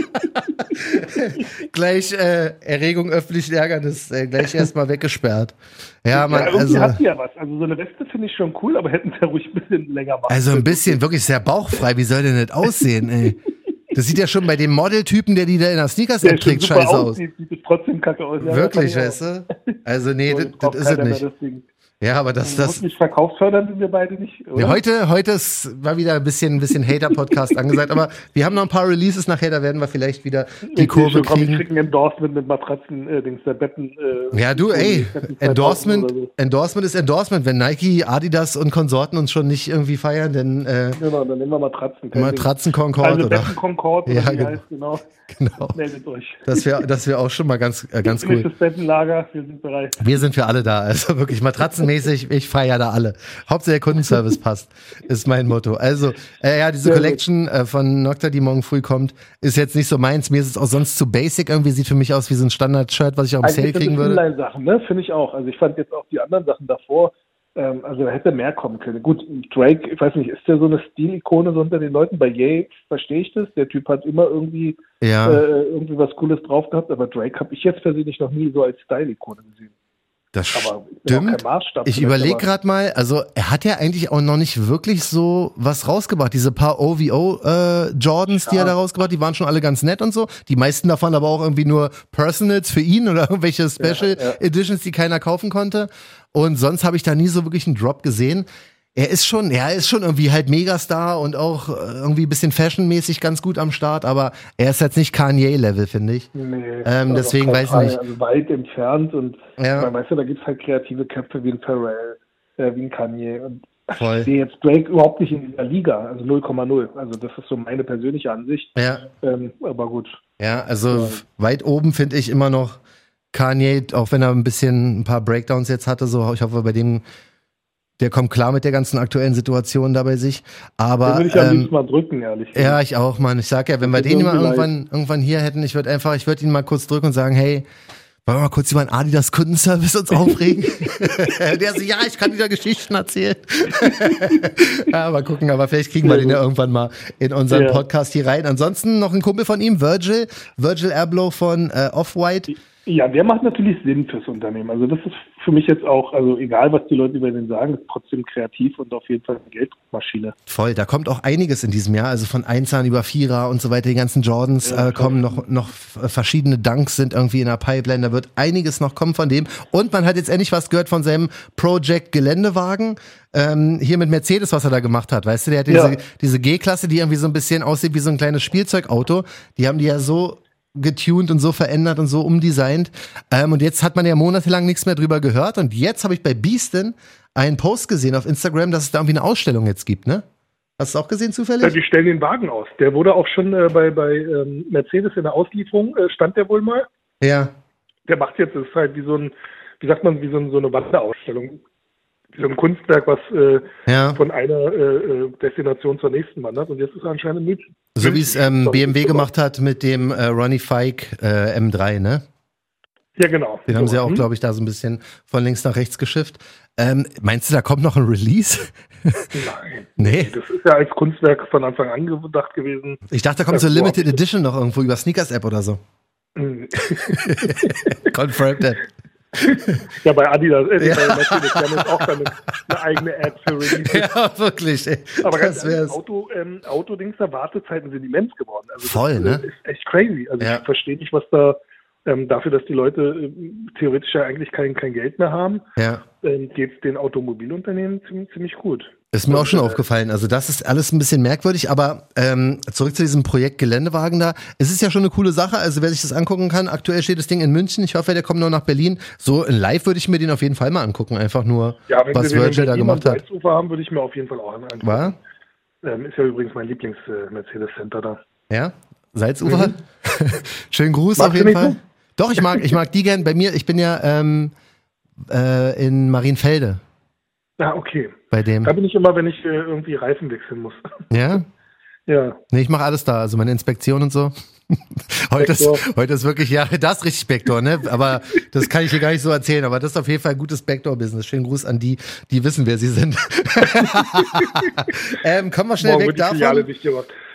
gleich äh, Erregung öffentlichen Ärgernis, äh, gleich erstmal weggesperrt. Ja, man, ja, irgendwie also, hat die ja was. Also so eine Weste finde ich schon cool, aber hätten sie ja ruhig ein bisschen länger machen also ein bisschen wirklich sehr bauchfrei. Wie soll denn das aussehen, ey? Das sieht ja schon bei dem Modeltypen, der die da in der Der Sneakers-App schon trägt, scheiße aus. sieht es trotzdem kacke aus. Ja, Wirklich, weißt du? Also, nee, das, das ist es nicht. Ja, aber das, Das nicht verkaufsfördern sind wir beide nicht? Ja, heute, heute ist, war wieder ein bisschen, ein bisschen Hater-Podcast angesagt, aber wir haben noch ein paar Releases nachher, da werden wir vielleicht wieder die Ich Kurve schon, komm, Ich kriegen. Endorsement mit Matratzen, äh, Dings, der Betten. Äh, Ja, du, ey, Betten 2000 Endorsement, so. Endorsement ist Endorsement. Wenn Nike, Adidas und Konsorten uns schon nicht irgendwie feiern, dann äh, Genau, dann nehmen wir Matratzen. Matratzen. Concord Also oder Betten Concord, Ja, genau. heißt genau. genau. Meldet euch. Das wäre das wär auch schon mal ganz, äh, ganz cool. Wir sind bereit. Wir sind für alle da. Also wirklich matratzenmäßig, ich feiere da alle. Hauptsache der Kundenservice passt, ist mein Motto. Also, äh, ja, diese gut. Collection äh, von Nocta, die morgen früh kommt, ist jetzt nicht so meins. Mir ist es auch sonst zu basic irgendwie, sieht für mich aus wie so ein Standard-Shirt, was ich auch im Sale Eigentlich sind kriegen würde. Inline-Sachen, ne? Finde ich auch. Also ich fand jetzt auch die anderen Sachen davor, ähm, also da hätte mehr kommen können. Gut, Drake, ich weiß nicht, ist der so eine Stilikone so unter den Leuten? Bei Ye verstehe ich das. Der Typ hat immer irgendwie, Ja. äh, irgendwie was Cooles drauf gehabt, aber Drake habe ich jetzt persönlich noch nie so als Style-Ikone gesehen. Das Aber ja stimmt. Ich vielleicht, überlege gerade mal, also er hat ja eigentlich auch noch nicht wirklich so was rausgebracht. Diese paar OVO äh, Jordans, die Ja. er da rausgebracht, die waren schon alle ganz nett und so. Die meisten davon aber auch irgendwie nur Personals für ihn oder irgendwelche Special Ja, ja. Editions, die keiner kaufen konnte. Und sonst habe ich da nie so wirklich einen Drop gesehen. Er ist schon, ja, er ist schon irgendwie halt Megastar und auch äh, irgendwie ein bisschen fashionmäßig ganz gut am Start, aber er ist jetzt nicht Kanye-Level, finde ich. Nee, Ähm, deswegen weiß ich nicht. Also weit entfernt und Ja. man weiß ja, da gibt es halt kreative Köpfe wie ein Pharrell, äh, wie ein Kanye. Und Voll. ich sehe jetzt Drake überhaupt nicht in dieser Liga, also 0,0. Also das ist so meine persönliche Ansicht. Ja. Ähm, aber gut. Ja, also weit oben finde ich immer noch Kanye, auch wenn er ein bisschen ein paar Breakdowns jetzt hatte, so ich hoffe bei dem, der kommt klar mit der ganzen aktuellen Situation da bei sich. Den Aber würde ich am ähm, liebsten mal drücken, ehrlich. ja, ich auch, Mann. Ich sag ja, wenn wir tut den mal irgendwann, irgendwann hier hätten, ich würde einfach, ich würde ihn mal kurz drücken und sagen, hey, wollen wir mal kurz über den Adidas Kundenservice uns aufregen? der so, ja, ich kann wieder Geschichten erzählen. ja, mal gucken, aber vielleicht kriegen wir den ja irgendwann mal in unseren Ja. Podcast hier rein. Ansonsten noch ein Kumpel von ihm, Virgil, Virgil Abloh von äh, Off-White. Ja, der macht natürlich Sinn fürs Unternehmen. Also das ist für mich jetzt auch, also egal was die Leute über den sagen, ist trotzdem kreativ und auf jeden Fall eine Geldmaschine. Voll, da kommt auch einiges in diesem Jahr, also von Einzahn über Vierer und so weiter, die ganzen Jordans Ja, äh, kommen noch, noch verschiedene Dunks sind irgendwie in der Pipeline, da wird einiges noch kommen von dem und man hat jetzt endlich was gehört von seinem Project Geländewagen, ähm, hier mit Mercedes, was er da gemacht hat, weißt du, der hat diese, Ja. diese G-Klasse, die irgendwie so ein bisschen aussieht wie so ein kleines Spielzeugauto, die haben die ja so getuned und so verändert und so umdesignt. Ähm, und jetzt hat man ja monatelang nichts mehr drüber gehört. Und jetzt habe ich bei Beastin einen Post gesehen auf Instagram, dass es da irgendwie eine Ausstellung jetzt gibt, ne? Hast du es auch gesehen zufällig? Ja, die stellen den Wagen aus. Der wurde auch schon äh, bei, bei ähm, Mercedes in der Auslieferung, äh, stand der wohl mal. Ja. Der macht jetzt, das ist halt wie so ein, wie sagt man, wie so, ein, so eine Wanderausstellung. So ein Kunstwerk, was äh, Ja. von einer äh, äh, Destination zur nächsten wandert. Und jetzt ist er anscheinend in München. So wie es ähm, BMW gemacht hat mit dem äh, Ronnie Fike äh, M3, ne? Ja, genau. Den haben sie auch, Hm? glaube ich, da so ein bisschen von links nach rechts geschifft. Ähm, meinst du, da kommt noch ein Release? Nein. nee. Das ist ja als Kunstwerk von Anfang an gedacht gewesen. Ich dachte, da kommt so boah. Limited Edition noch irgendwo über Sneakers App oder so. Hm. Confirmed that. Ja, bei Adidas, äh, Ja. bei Mercedes, die haben jetzt auch dann eine, eigene App für Release. ja, wirklich. Ey. Aber ganz das ehrlich, wär's. Auto, ähm, Autodings, da Wartezeiten sind immens geworden. Also Voll, das, ne? ist echt crazy. Also Ja. ich verstehe nicht, was da ähm, dafür, dass die Leute ähm, theoretisch ja eigentlich kein, kein Geld mehr haben, Ja. ähm, geht es den Automobilunternehmen ziemlich, ziemlich gut. Ist mir auch schon äh, aufgefallen. Also das ist alles ein bisschen merkwürdig, aber ähm, zurück zu diesem Projekt Geländewagen da. Es ist ja schon eine coole Sache, also wer sich das angucken kann, aktuell steht das Ding in München. Ich hoffe, der kommt noch nach Berlin. So in live würde ich mir den auf jeden Fall mal angucken, einfach nur, Ja, was Virgil da gemacht hat. Salzufer haben, würde ich mir auf jeden Fall auch angucken. War? Ähm, ist ja übrigens mein Lieblings-Mercedes-Center da. Ja? Salzufer? Schönen Gruß Mhm. Magst auf jeden Fall. so? Doch, ich mag, ich mag die gern. Bei mir, ich bin ja ähm, äh, in Marienfelde Ja, okay. Bei dem. Da bin ich immer, wenn ich äh, irgendwie Reifen wechseln muss. Ja? ja. Nee, ich mache alles da, also meine Inspektion und so. heute, ist, heute ist wirklich, ja, das ist richtig Backdoor, ne? Aber das kann ich hier gar nicht so erzählen. Aber das ist auf jeden Fall ein gutes Backdoor-Business. Schönen Gruß an die, die wissen, wer sie sind. ähm, kommen wir schnell Morgen weg davon.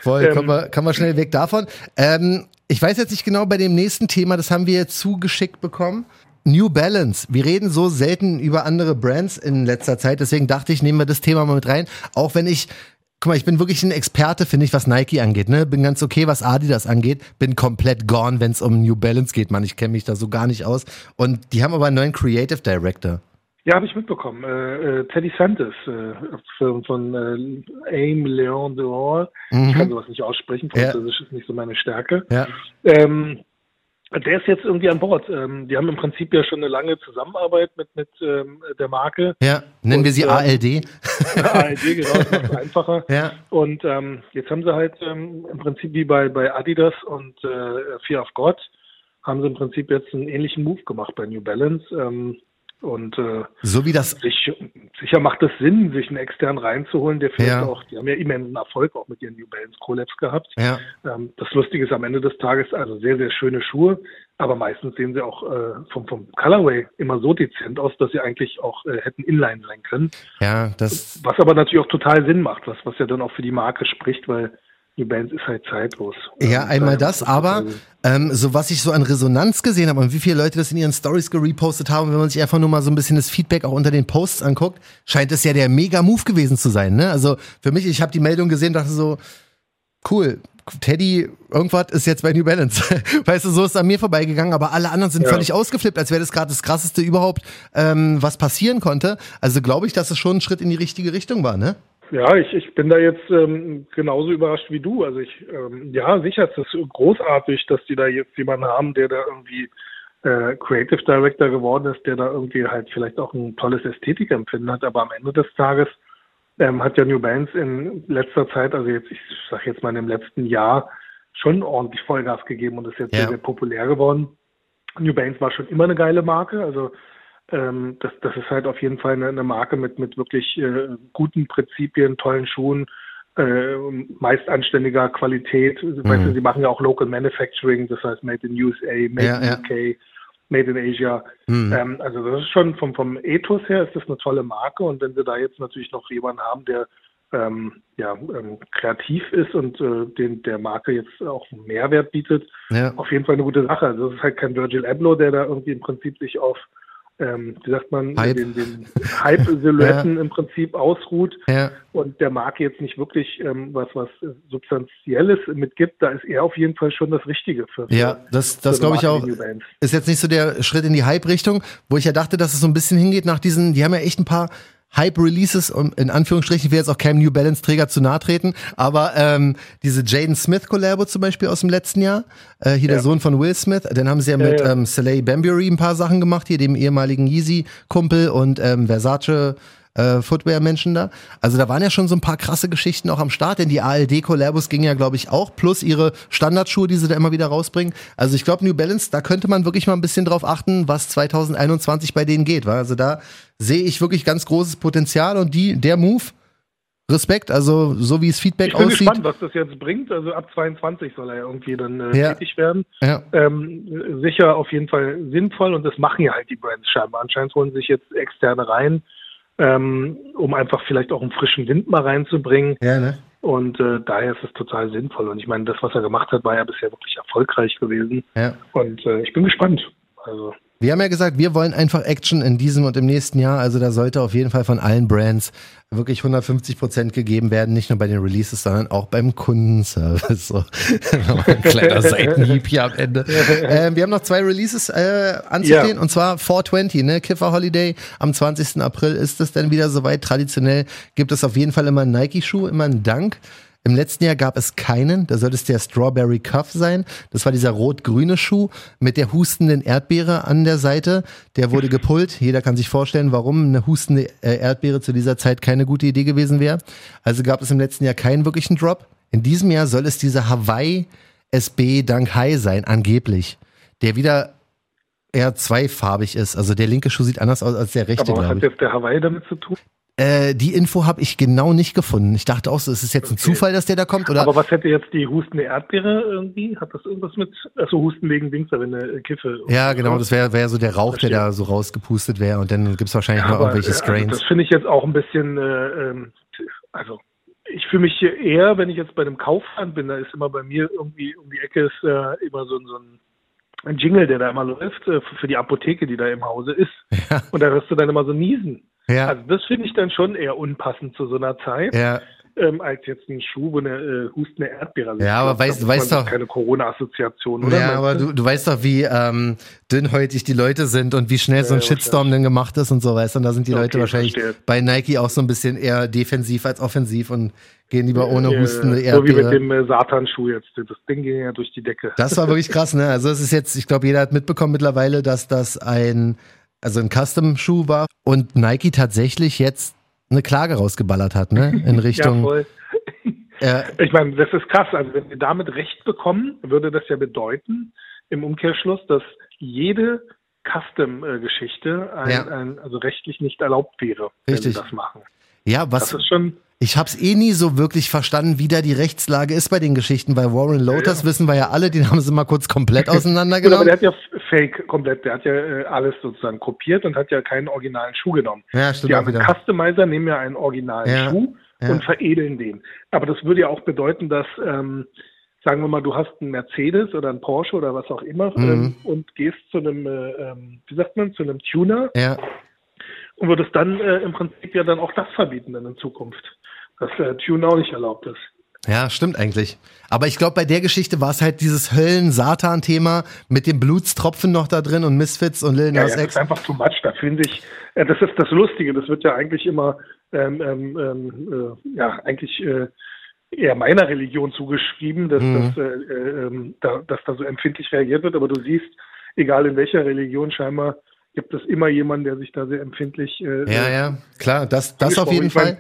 Voll, Ähm, kommen, wir, kommen wir schnell weg davon. Ähm, ich weiß jetzt nicht genau bei dem nächsten Thema, das haben wir jetzt zugeschickt bekommen. New Balance. Wir reden so selten über andere Brands in letzter Zeit, deswegen dachte ich, nehmen wir das Thema mal mit rein. Auch wenn ich, guck mal, ich bin wirklich ein Experte, finde ich, was Nike angeht. Ne? Bin ganz okay, was Adidas angeht. Bin komplett gone, wenn es um New Balance geht, Mann. Ich kenne mich da so gar nicht aus. Und die haben aber einen neuen Creative Director. Ja, habe ich mitbekommen. Äh, äh, Teddy Santis äh, von, von äh, Aim Leon Dehors. Ich kann sowas nicht aussprechen. Ja. Französisch ist nicht so meine Stärke. Ja. Ähm, der ist jetzt irgendwie an Bord. Ähm, die haben im Prinzip ja schon eine lange Zusammenarbeit mit, mit ähm, der Marke. Ja, nennen wir sie Und, ähm, ALD. ARD, genau, das macht einfacher. Ja. Und ähm, jetzt haben sie halt ähm, im Prinzip wie bei, bei Adidas und äh, Fear of God, haben sie im Prinzip jetzt einen ähnlichen Move gemacht bei New Balance. Ähm, und äh, So wie das sich, sicher macht es Sinn, sich einen externen reinzuholen, der vielleicht Ja. auch, die haben ja immensen Erfolg auch mit ihren New Balance Collabs gehabt. Ja. Ähm, das Lustige ist am Ende des Tages, also sehr, sehr schöne Schuhe, aber meistens sehen sie auch äh, vom, vom Colorway immer so dezent aus, dass sie eigentlich auch äh, hätten Inline sein können. Ja, das Was aber natürlich auch total Sinn macht, was, was ja dann auch für die Marke spricht, weil New Balance ist halt zeitlos. Ja, Ähm, einmal das, aber also- ähm, so was ich so an Resonanz gesehen habe und wie viele Leute das in ihren Stories gerepostet haben, wenn man sich einfach nur mal so ein bisschen das Feedback auch unter den Posts anguckt, scheint es ja der Mega-Move gewesen zu sein. Ne? Also für mich, ich habe die Meldung gesehen, dachte so, cool, Teddy, irgendwas ist jetzt bei New Balance. weißt du, so ist an mir vorbeigegangen, aber alle anderen sind Ja. völlig ausgeflippt, als wäre das gerade das krasseste überhaupt, ähm, was passieren konnte. Also glaube ich, dass es schon ein Schritt in die richtige Richtung war, ne? Ja, ich, ich bin da jetzt ähm, genauso überrascht wie du. Also ich, ähm, ja, sicher, es ist großartig, dass die da jetzt jemanden haben, der da irgendwie äh, Creative Director geworden ist, der da irgendwie halt vielleicht auch ein tolles Ästhetikempfinden hat. Aber am Ende des Tages ähm, hat ja New Balance in letzter Zeit, also jetzt, ich sag jetzt mal im letzten Jahr, schon ordentlich Vollgas gegeben und ist jetzt Ja. sehr, sehr populär geworden. New Balance war schon immer eine geile Marke, also ähm, das, das ist halt auf jeden Fall eine, eine Marke mit, mit wirklich äh, guten Prinzipien, tollen Schuhen, äh, meist anständiger Qualität. Weißt du, sie machen ja auch Local Manufacturing, das heißt Made in USA, Made Ja, in ja. UK, Made in Asia. Mhm. Ähm, also das ist schon vom, vom Ethos her ist das eine tolle Marke und wenn sie da jetzt natürlich noch jemanden haben, der ähm, ja, ähm, kreativ ist und äh, den der Marke jetzt auch einen Mehrwert bietet, Ja. auf jeden Fall eine gute Sache. Also es ist halt kein Virgil Abloh, der da irgendwie im Prinzip sich auf, ähm, wie sagt man, Hype. den, den Hype-Silhouetten im Prinzip ausruht Ja. und der Marke jetzt nicht wirklich ähm, was, was Substanzielles mitgibt. Da ist er auf jeden Fall schon das Richtige für. Ja, das, das glaube ich auch. Ist jetzt nicht so der Schritt in die Hype-Richtung, wo ich ja dachte, dass es so ein bisschen hingeht nach diesen, die haben ja echt ein paar Hype-Releases, um in Anführungsstrichen, ich will jetzt auch keinem New Balance-Träger zu nahe treten, aber ähm, diese Jaden Smith-Collabo zum Beispiel aus dem letzten Jahr, äh, hier der Ja. Sohn von Will Smith, den haben sie ja mit ja. ähm, Saleh Bambury ein paar Sachen gemacht, hier dem ehemaligen Yeezy-Kumpel und ähm, Versace äh, Footwear-Menschen da. Also da waren ja schon so ein paar krasse Geschichten auch am Start, denn die ALD-Collabos gingen ja, glaube ich, auch, plus ihre Standardschuhe, die sie da immer wieder rausbringen. Also ich glaube, New Balance, da könnte man wirklich mal ein bisschen drauf achten, was 2021 bei denen geht. Wa? Also da sehe ich wirklich ganz großes Potenzial und die, der Move, Respekt, also so wie es Feedback Ich bin aussieht. gespannt, was das jetzt bringt. Also ab 22 soll er ja irgendwie dann äh, Ja. tätig werden. Ja. Ähm, sicher auf jeden Fall sinnvoll und das machen ja halt die Brands scheinbar. Anscheinend holen sich jetzt externe rein, ähm, um einfach vielleicht auch einen frischen Wind mal reinzubringen. Ja, ne? Und äh, daher ist es total sinnvoll. Und ich meine, das, was er gemacht hat, war ja bisher wirklich erfolgreich gewesen. Ja. Und äh, ich bin gespannt. Also Wir haben ja gesagt, wir wollen einfach Action in diesem und im nächsten Jahr. Also da sollte auf jeden Fall von allen Brands wirklich 150 Prozent gegeben werden. Nicht nur bei den Releases, sondern auch beim Kundenservice. So. Ein kleiner Seitenhieb hier am Ende. Ähm, wir haben noch zwei Releases äh, anzusehen. Ja. Und zwar 420, ne? Kiffer Holiday. Am 20. April ist es dann wieder soweit. Traditionell gibt es auf jeden Fall immer einen Nike-Schuh, immer einen Dank. Im letzten Jahr gab es keinen, da sollte es der Strawberry Cuff sein. Das war dieser rot-grüne Schuh mit der hustenden Erdbeere an der Seite. Der wurde gepullt. Jeder kann sich vorstellen, warum eine hustende äh, Erdbeere zu dieser Zeit keine gute Idee gewesen wäre. Also gab es im letzten Jahr keinen wirklichen Drop. In diesem Jahr soll es dieser Hawaii SB Dunk High sein, angeblich. Der wieder eher zweifarbig ist. Also der linke Schuh sieht anders aus als der rechte, aber was hat jetzt der Hawaii damit zu tun? Äh, die Info habe ich genau nicht gefunden. Ich dachte auch so, ist es jetzt ein Zufall, dass der da kommt? Oder? Aber was hätte jetzt die hustende Erdbeere irgendwie? Hat das irgendwas mit, also Husten wegen Dings, da wenn eine Kiffe. Ja, genau, das wäre wär so der Rauch, der Verstehe. da so rausgepustet wäre und dann gibt's wahrscheinlich noch Aber, irgendwelche äh, also Strains. das finde ich jetzt auch ein bisschen, äh, ähm, also ich fühle mich hier eher, wenn ich jetzt bei einem Kaufland bin, da ist immer bei mir irgendwie um die Ecke ist äh, immer so, so ein, ein Jingle, der da immer läuft äh, für die Apotheke, die da im Hause ist. Ja. Und da hörst du dann immer so niesen. ja, Also das finde ich dann schon eher unpassend zu so einer Zeit, ja, ähm, als jetzt ein Schuh, wo eine äh, hustende Erdbeere Ja, aber weißt- weißt doch- keine Corona-Assoziation, oder? ja, aber du, du weißt doch, wie ähm, dünnhäutig die Leute sind und wie schnell so ein Ja, Shitstorm denn gemacht ist und so, weißt du? Und da sind die Okay, Leute wahrscheinlich verstehe. bei Nike auch so ein bisschen eher defensiv als offensiv und gehen lieber ohne Äh, hustende So wie mit Erdbeere. dem äh, Satanschuh jetzt. Das Ding ging ja durch die Decke. Das war wirklich krass, ne? Also es ist jetzt, ich glaube, jeder hat mitbekommen mittlerweile, dass das ein, also ein Custom-Schuh war und Nike tatsächlich jetzt eine Klage rausgeballert hat, ne? In ja, Richtung. voll. äh, Ich meine, das ist krass. Also wenn wir damit Recht bekommen, würde das ja bedeuten, im Umkehrschluss, dass jede Custom-Geschichte ein, Ja. also rechtlich nicht erlaubt wäre, Richtig. wenn wir das machen. ja, Das was ist schon, ich hab's eh nie so wirklich verstanden, wie da die Rechtslage ist bei den Geschichten. Bei Warren Lotus Ja. wissen wir ja alle, den haben sie mal kurz komplett Gut, aber auseinandergenommen. der hat ja Fake komplett, der hat ja äh, alles sozusagen kopiert und hat ja keinen originalen Schuh genommen. Ja, stimmt Die auch anderen wieder. Customizer nehmen ja einen originalen Ja. Schuh ja. und veredeln den. Aber das würde ja auch bedeuten, dass, ähm, sagen wir mal, du hast einen Mercedes oder einen Porsche oder was auch immer mhm. ähm, und gehst zu einem, äh, ähm, wie sagt man, zu einem Tuner ja. und würdest dann äh, im Prinzip ja dann auch das verbieten dann in Zukunft, dass äh, Tune auch nicht erlaubt ist. Ja, stimmt eigentlich. Aber ich glaube, bei der Geschichte war es halt dieses Höllen-Satan-Thema mit dem Blutstropfen noch da drin und Misfits und Lil Nas ja, ja, X. Das ist einfach too much. Da finde ich, äh, das ist das Lustige. Das wird ja eigentlich immer, ähm, ähm, ähm äh, ja, eigentlich äh, eher meiner Religion zugeschrieben, dass, mhm. dass, äh, äh, ähm, da, dass da so empfindlich reagiert wird. Aber du siehst, egal in welcher Religion scheinbar, gibt es immer jemanden, der sich da sehr empfindlich. Äh, ja, ja, klar, das, das auf jeden Fall.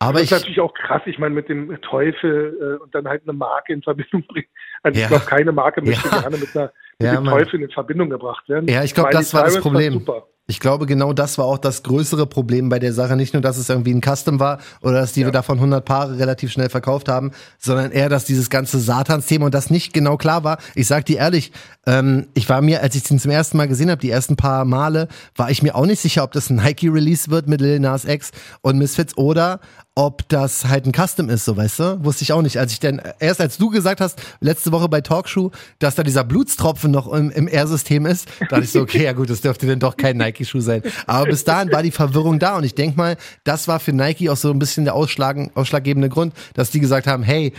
Aber das ist ich, natürlich auch krass, ich meine, mit dem Teufel äh, und dann halt eine Marke in Verbindung bringen. Also ja. ich glaube, keine Marke möchte ja. gerne mit, einer, mit ja, dem Teufel in Verbindung gebracht werden. Ja, ich glaube, das war das Problem. Ich glaube, genau das war auch das größere Problem bei der Sache. Nicht nur, dass es irgendwie ein Custom war oder dass die ja. davon 100 Paare relativ schnell verkauft haben, sondern eher, dass dieses ganze Satans-Thema und das nicht genau klar war. Ich sag dir ehrlich, ähm, ich war mir, als ich den zum ersten Mal gesehen habe, die ersten paar Male, war ich mir auch nicht sicher, ob das ein Nike-Release wird mit Lil Nas X und Misfits oder ob das halt ein Custom ist, so weißt du? Wusste ich auch nicht. Als ich denn, erst als du gesagt hast, letzte Woche bei Talkshow, dass da dieser Blutstropfen noch im, im R-System ist, dachte ich so, okay, ja gut, das dürfte denn doch kein Nike-Schuh sein. Aber bis dahin war die Verwirrung da und ich denk mal, das war für Nike auch so ein bisschen der Ausschlag, ausschlaggebende Grund, dass die gesagt haben, hey,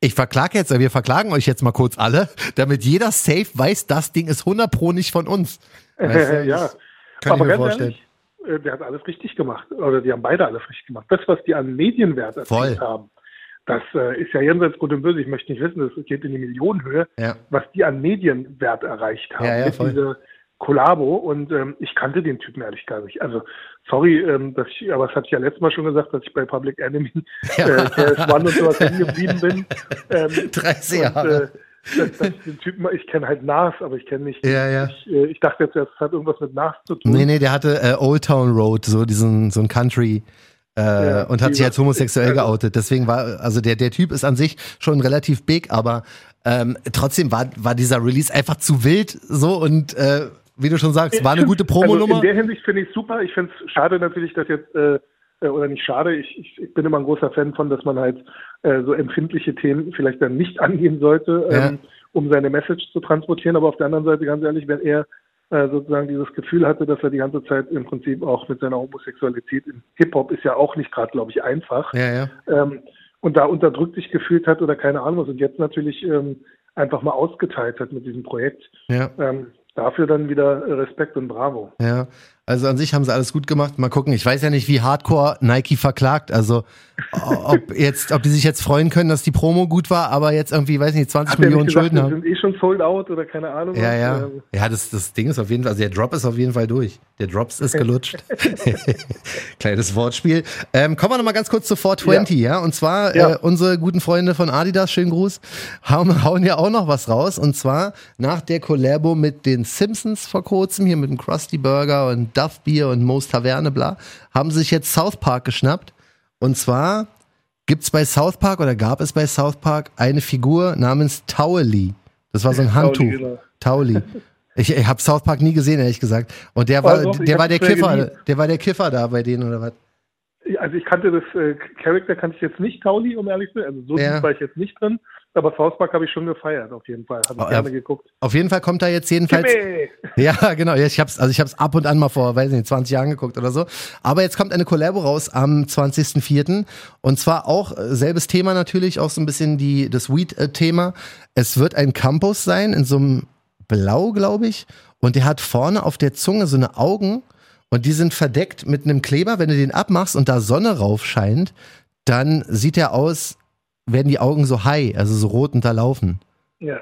ich verklage jetzt, wir verklagen euch jetzt mal kurz alle, damit jeder safe weiß, das Ding ist 100 pro nicht von uns. Weißt du? ja. Kann Aber ich mir vorstellen. Ehrlich, äh, der hat alles richtig gemacht. Oder die haben beide alles richtig gemacht. Das, was die an Medienwert erzielt haben, das äh, ist ja jenseits gut und böse. Ich möchte nicht wissen, das geht in die Millionenhöhe, ja. was die an Medienwert erreicht haben ja, ja, mit dieser Kollabo. Und ähm, ich kannte den Typen ehrlich gar nicht. Also sorry, ähm, dass ich, aber das hatte ich ja letztes Mal schon gesagt, dass ich bei Public Enemy äh, KS1 und sowas hängen geblieben bin. Ähm, 30 Jahre. Und, äh, dass, dass den Typen, ich kenne halt Nas, aber ich kenne nicht. Ja, ja. Ich, äh, ich, dachte jetzt, das hat irgendwas mit Nas zu tun. Nee, nee, der hatte äh, Old Town Road, so diesen, so ein Country. Äh, ja, und hat sich als homosexuell also, geoutet. Deswegen war, also der, der Typ ist an sich schon relativ big, aber ähm, trotzdem war, war dieser Release einfach zu wild so und äh, wie du schon sagst, war eine gute Promo-Nummer. Also in der Hinsicht finde ich super. Ich finde es schade natürlich, dass jetzt äh, äh, oder nicht schade, ich, ich, ich, bin immer ein großer Fan von, dass man halt äh, so empfindliche Themen vielleicht dann nicht angehen sollte, ja. ähm, um seine Message zu transportieren. Aber auf der anderen Seite, ganz ehrlich, wenn er äh, sozusagen dieses Gefühl hatte, dass er die ganze Zeit im Prinzip auch mit seiner Homosexualität im Hip-Hop ist ja auch nicht gerade, glaube ich, einfach. Ja, ja. Ähm, und da unterdrückt sich gefühlt hat oder keine Ahnung was und jetzt natürlich ähm, einfach mal ausgeteilt hat mit diesem Projekt. Ja. Ähm, dafür dann wieder Respekt und Bravo. Ja, also an sich haben sie alles gut gemacht. Mal gucken. Ich weiß ja nicht, wie hardcore Nike verklagt. Also ob jetzt, ob die sich jetzt freuen können, dass die Promo gut war, aber jetzt irgendwie, weiß nicht, 20 Hat Millionen gesagt, Schulden haben. sind eh schon sold out oder keine Ahnung. Ja, ja. Ähm. Ja, das, das Ding ist auf jeden Fall, also der Drop ist auf jeden Fall durch. Der Drops ist gelutscht. Kleines Wortspiel. Ähm, kommen wir nochmal ganz kurz zu 420, ja. ja? Und zwar ja. Äh, unsere guten Freunde von Adidas, schönen Gruß, hauen, hauen ja auch noch was raus. Und zwar nach der Collabo mit den Simpsons vor kurzem, hier mit dem Krusty Burger und Duff Beer und Mo's Taverne, bla, haben sich jetzt South Park geschnappt. Und zwar gibt es bei South Park oder gab es bei South Park eine Figur namens Towley. Das war so ein Handtuch. Genau. Towley. Ich, ich habe South Park nie gesehen, ehrlich gesagt. Und der war, also, der war der Kiffer, geliebt. der war der Kiffer da bei denen oder was? Also ich kannte das äh, Charakter kannte ich jetzt nicht, Towley, um ehrlich zu sein. Also so ja. war ich jetzt nicht drin. Aber South Park habe ich schon gefeiert, auf jeden Fall. Habe ich oh, gerne geguckt. Auf jeden Fall kommt da jetzt jedenfalls. Kippe. Ja, genau. Ich hab's, also ich habe es ab und an mal vor, weiß nicht, 20 Jahren geguckt oder so. Aber jetzt kommt eine Collabo raus am 20.04. Und zwar auch äh, selbes Thema natürlich, auch so ein bisschen die, das Weed-Thema. Es wird ein Campus sein, in so einem Blau, glaube ich. Und der hat vorne auf der Zunge so eine Augen. Und die sind verdeckt mit einem Kleber. Wenn du den abmachst und da Sonne rauf scheint, dann sieht er aus werden die Augen so high, also so rot unterlaufen. Ja.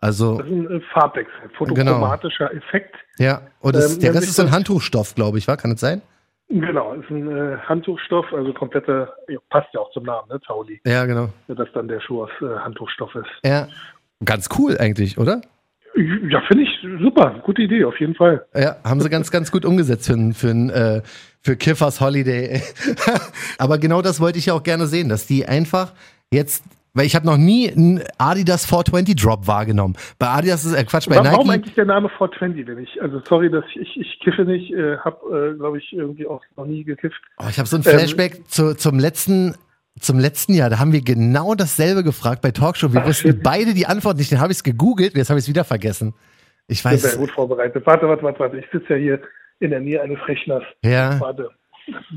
Also, das ist ein äh, Farbwechsel, fotochromatischer genau. Effekt. Ja, und das, ähm, der Rest ist so ein Handtuchstoff, glaube ich, war? Kann das sein? Genau, ist ein äh, Handtuchstoff, also komplette, ja, passt ja auch zum Namen, ne, Tauli. Ja, genau. Dass dann der Schuh aus äh, Handtuchstoff ist. Ja, ganz cool eigentlich, oder? Ja, finde ich super. Gute Idee, auf jeden Fall. Ja, haben sie ganz, ganz gut umgesetzt für, für, äh, für Kiffers Holiday. Aber genau das wollte ich ja auch gerne sehen, dass die einfach jetzt Weil ich habe noch nie einen Adidas 420 Drop wahrgenommen. Bei Adidas ist äh, Quatsch, bei Warum Nike. eigentlich der Name 420, wenn ich, also sorry, dass ich, ich, ich kiffe nicht, äh, hab, äh, glaube ich, irgendwie auch noch nie gekifft. Oh, ich habe so ein Ähm, Flashback zu, zum letzten zum letzten Jahr, da haben wir genau dasselbe gefragt bei Talkshow. Wir Ach, wussten shit. beide die Antwort nicht. Dann habe ich es gegoogelt, jetzt habe ich es wieder vergessen. Ich Ich bin sehr weiß. gut vorbereitet. Warte, warte, warte, warte. Ich sitze ja hier in der Nähe eines Rechners. Ja, Warte.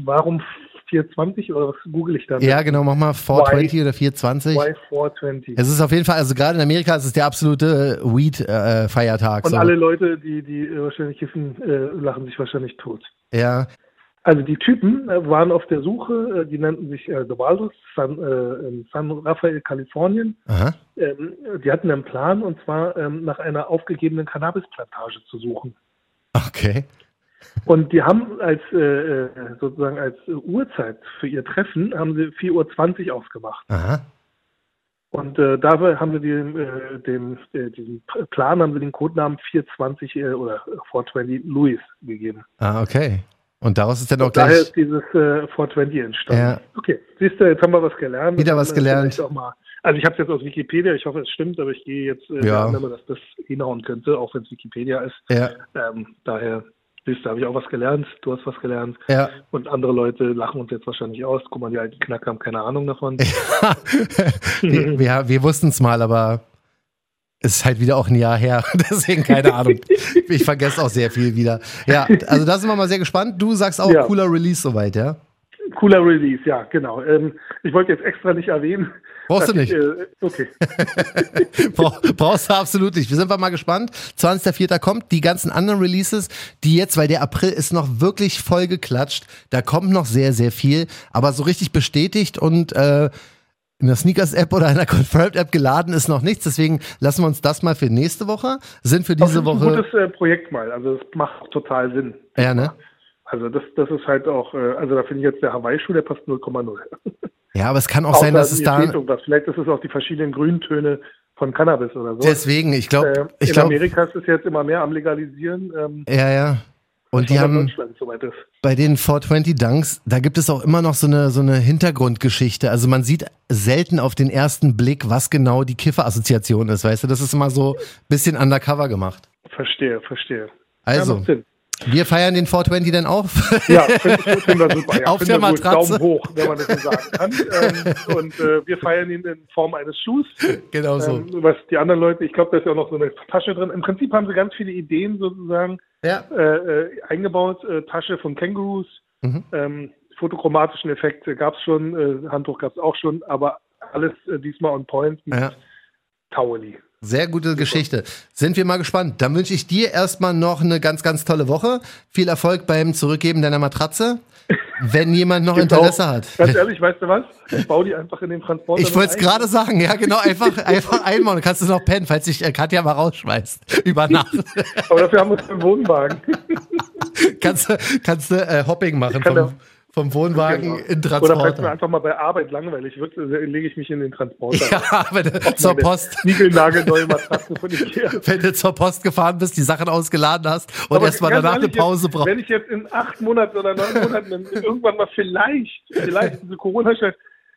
Warum 420 oder was google ich da? ja, genau, mach mal 420 oder 420. Why 420? Es ist auf jeden Fall, also gerade in Amerika ist es der absolute äh, Weed-Feiertag. Und so. alle Leute, die, die äh, wahrscheinlich kiffen, äh, lachen sich wahrscheinlich tot. ja, Also die Typen äh, waren auf der Suche, äh, die nannten sich äh, The Walrus, San, äh, in San Rafael, Kalifornien. Ähm, die hatten einen Plan, und zwar ähm, nach einer aufgegebenen Cannabisplantage zu suchen. Okay. Und die haben als äh, äh, sozusagen als Uhrzeit für ihr Treffen haben sie 4.20 Uhr ausgemacht. Aha. Und äh, dabei haben sie dem, äh, dem äh, diesem Plan haben sie den Codenamen 420 äh, oder 420 Louis gegeben. Ah, okay. Und daraus ist dann auch Daher gleich. ist dieses äh, 420 entstanden. Ja. Okay, siehst du, jetzt haben wir was gelernt. Wieder was äh, gelernt. also ich habe es jetzt aus Wikipedia, ich hoffe, es stimmt, aber ich gehe jetzt äh, Ja. Annahme, dass das hinhauen könnte, auch wenn es Wikipedia ist. Ja, Ähm, daher, siehst du, habe ich auch was gelernt, du hast was gelernt. ja. Und andere Leute lachen uns jetzt wahrscheinlich aus. Guck mal, die alten Knacker haben keine Ahnung davon. wir, wir, wir wussten es mal, aber es ist halt wieder auch ein Jahr her. Deswegen keine Ahnung. Ich vergesse auch sehr viel wieder. Ja, also da sind wir mal sehr gespannt. Du sagst auch Ja. cooler Release soweit, ja? Cooler Release, ja, genau. Ähm, ich wollte jetzt extra nicht erwähnen. Brauchst du nicht. Ich, äh, okay. Brauch, brauchst du absolut nicht. Wir sind mal gespannt. 20.04. kommt. Die ganzen anderen Releases, die jetzt, weil der April ist noch wirklich voll geklatscht. Da kommt noch sehr, sehr viel. Aber so richtig bestätigt und äh, in der Sneakers-App oder in der Confirmed-App geladen ist noch nichts. Deswegen lassen wir uns das mal für nächste Woche. Sind für Das diese ist ein Woche. gutes äh, Projekt mal. Also das macht total Sinn. Ja, ne? Also das, das ist halt auch, äh, also da finde ich jetzt der Hawaii-Schuh, der passt 0,0. Ja, aber es kann auch sein, dass es da. irgendwas. Vielleicht ist es auch die verschiedenen Grüntöne von Cannabis oder so. Deswegen, ich äh, glaube, ich in glaube, Amerika ist es jetzt immer mehr am Legalisieren. Ähm, ja, ja. Und die haben bei den 420 Dunks, da gibt es auch immer noch so eine, so eine Hintergrundgeschichte. Also man sieht selten auf den ersten Blick, was genau die Kiffer-Assoziation ist, weißt du? Das ist immer so ein bisschen undercover gemacht. Verstehe, verstehe. Ja, Also, Sinn. Wir feiern den 420 dann auch. Ja, finde ich, finde ich super. Ja, Auf der gut. Matratze. Daumen hoch, wenn man das so sagen kann. ähm, und äh, wir feiern ihn in Form eines Schuhs. genau so. Ähm, was die anderen Leute, ich glaube, da ist ja auch noch so eine Tasche drin. Im Prinzip haben sie ganz viele Ideen sozusagen Ja. äh, äh, eingebaut. Äh, Tasche von Kängurus, Mhm. ähm, fotochromatischen Effekte gab es schon, äh, Handtuch gab es auch schon, aber alles äh, diesmal on point mit Ja. Tauli. Sehr gute Geschichte. Sind wir mal gespannt. Dann wünsche ich dir erstmal noch eine ganz, ganz tolle Woche. Viel Erfolg beim Zurückgeben deiner Matratze. Wenn jemand noch Gibt's Interesse hat. Ganz ehrlich, weißt du was? Ich baue die einfach in den Transporter. Ich wollte es gerade sagen, ja genau, einfach, einfach einmal. Dann kannst du noch pennen, falls dich äh, Katja mal rausschmeißt. Über Nacht. Aber dafür haben wir einen Wohnwagen. kannst du, kannst äh, Hopping machen kann vom, vom Wohnwagen Genau. in Oder falls mir Transporter. einfach mal bei Arbeit langweilig wird, äh, lege ich mich in den Transporter. Ja, wenn du zur Post, Niegelnagelneue Matratze von Ikea. wenn du zur Post gefahren bist, die Sachen ausgeladen hast und Aber erstmal danach eine Pause brauchst. Wenn ich jetzt in acht Monaten oder neun Monaten irgendwann mal vielleicht, vielleicht diese Corona-Scheiß,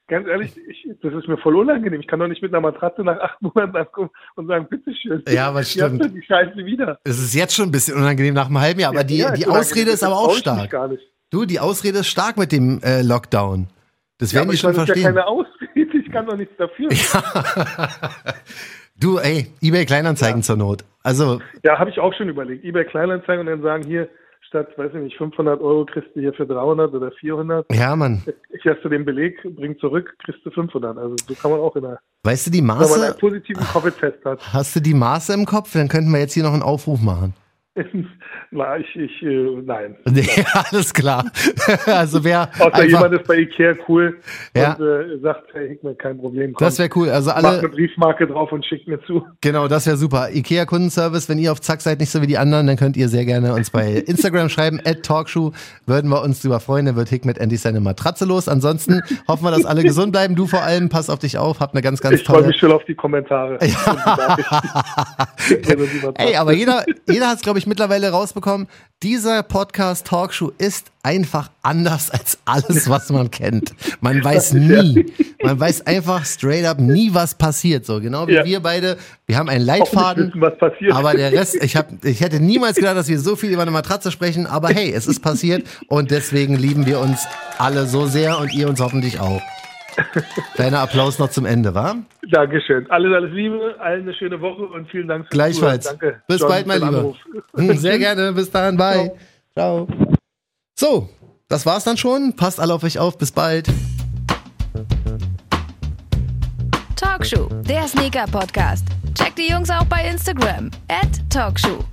ganz ehrlich, ich, das ist mir voll unangenehm. Ich kann doch nicht mit einer Matratze nach acht Monaten ankommen und sagen, bitteschön. Ja, aber stimmt. die Scheiße wieder. Es ist jetzt schon ein bisschen unangenehm nach einem halben Jahr, aber die, Ja, die unangenehm. Ausrede ist aber auch ich stark. Gar nicht. Du, die Ausrede ist stark mit dem äh, Lockdown. Das Ja, werden die ich schon ist ja verstehen. keine Ausrede, ich kann doch nichts dafür. Du, ey, eBay Kleinanzeigen zur Not. Also, Ja, habe ich auch schon überlegt. eBay Kleinanzeigen und dann sagen hier, statt, weiß ich nicht, 500 Euro kriegst du hier für 300 oder 400. ja, Mann. Ich hast du den Beleg, bring zurück, kriegst du 500. Also so kann man auch in einer, Weißt du die wenn man Maße? einen positiven Covid-Test hat. Hast du die Maße im Kopf? Dann könnten wir jetzt hier noch einen Aufruf machen. Na, ich, ich, äh, nein. Nee, alles klar. also wer Außer einfach, jemand ist bei Ikea cool Ja. und äh, sagt, hey Hickman, kein Problem. Komm, das wäre cool. Also mach eine alle, Briefmarke drauf und schickt mir zu. genau, das wäre super. IKEA Kundenservice, wenn ihr auf Zack seid, nicht so wie die anderen, dann könnt ihr sehr gerne uns bei Instagram schreiben, at Talkshow, würden wir uns drüber freuen, dann wird Hick mit endlich seine Matratze los. Ansonsten hoffen wir, dass alle gesund bleiben. Du vor allem, pass auf dich auf, habt eine ganz, ganz Ich freue tolle mich schon auf die Kommentare. die. Ey, aber jeder, jeder hat es, glaube ich, mittlerweile rausbekommen, dieser Podcast Talkshow ist einfach anders als alles, was man kennt. Man weiß nie, man weiß einfach straight up nie, was passiert. So genau wie Ja. wir beide. Wir haben einen Leitfaden. wissen, was passiert. Aber der Rest, ich, hab, ich hätte niemals gedacht, dass wir so viel über eine Matratze sprechen. Aber hey, es ist passiert und deswegen lieben wir uns alle so sehr und ihr uns hoffentlich auch. Kleiner Applaus noch zum Ende, wa? Dankeschön. Alles, alles Liebe, allen eine schöne Woche und vielen Dank fürs Gleichfalls. Danke. Bis John, bald, mein Lieber. Anruf. Sehr gerne. Bis dahin. Bye. Ciao. So, das war's dann schon. Passt alle auf euch auf. Bis bald. Talkshow, der Sneaker Podcast. Checkt die Jungs auch bei Instagram. At Talkshow.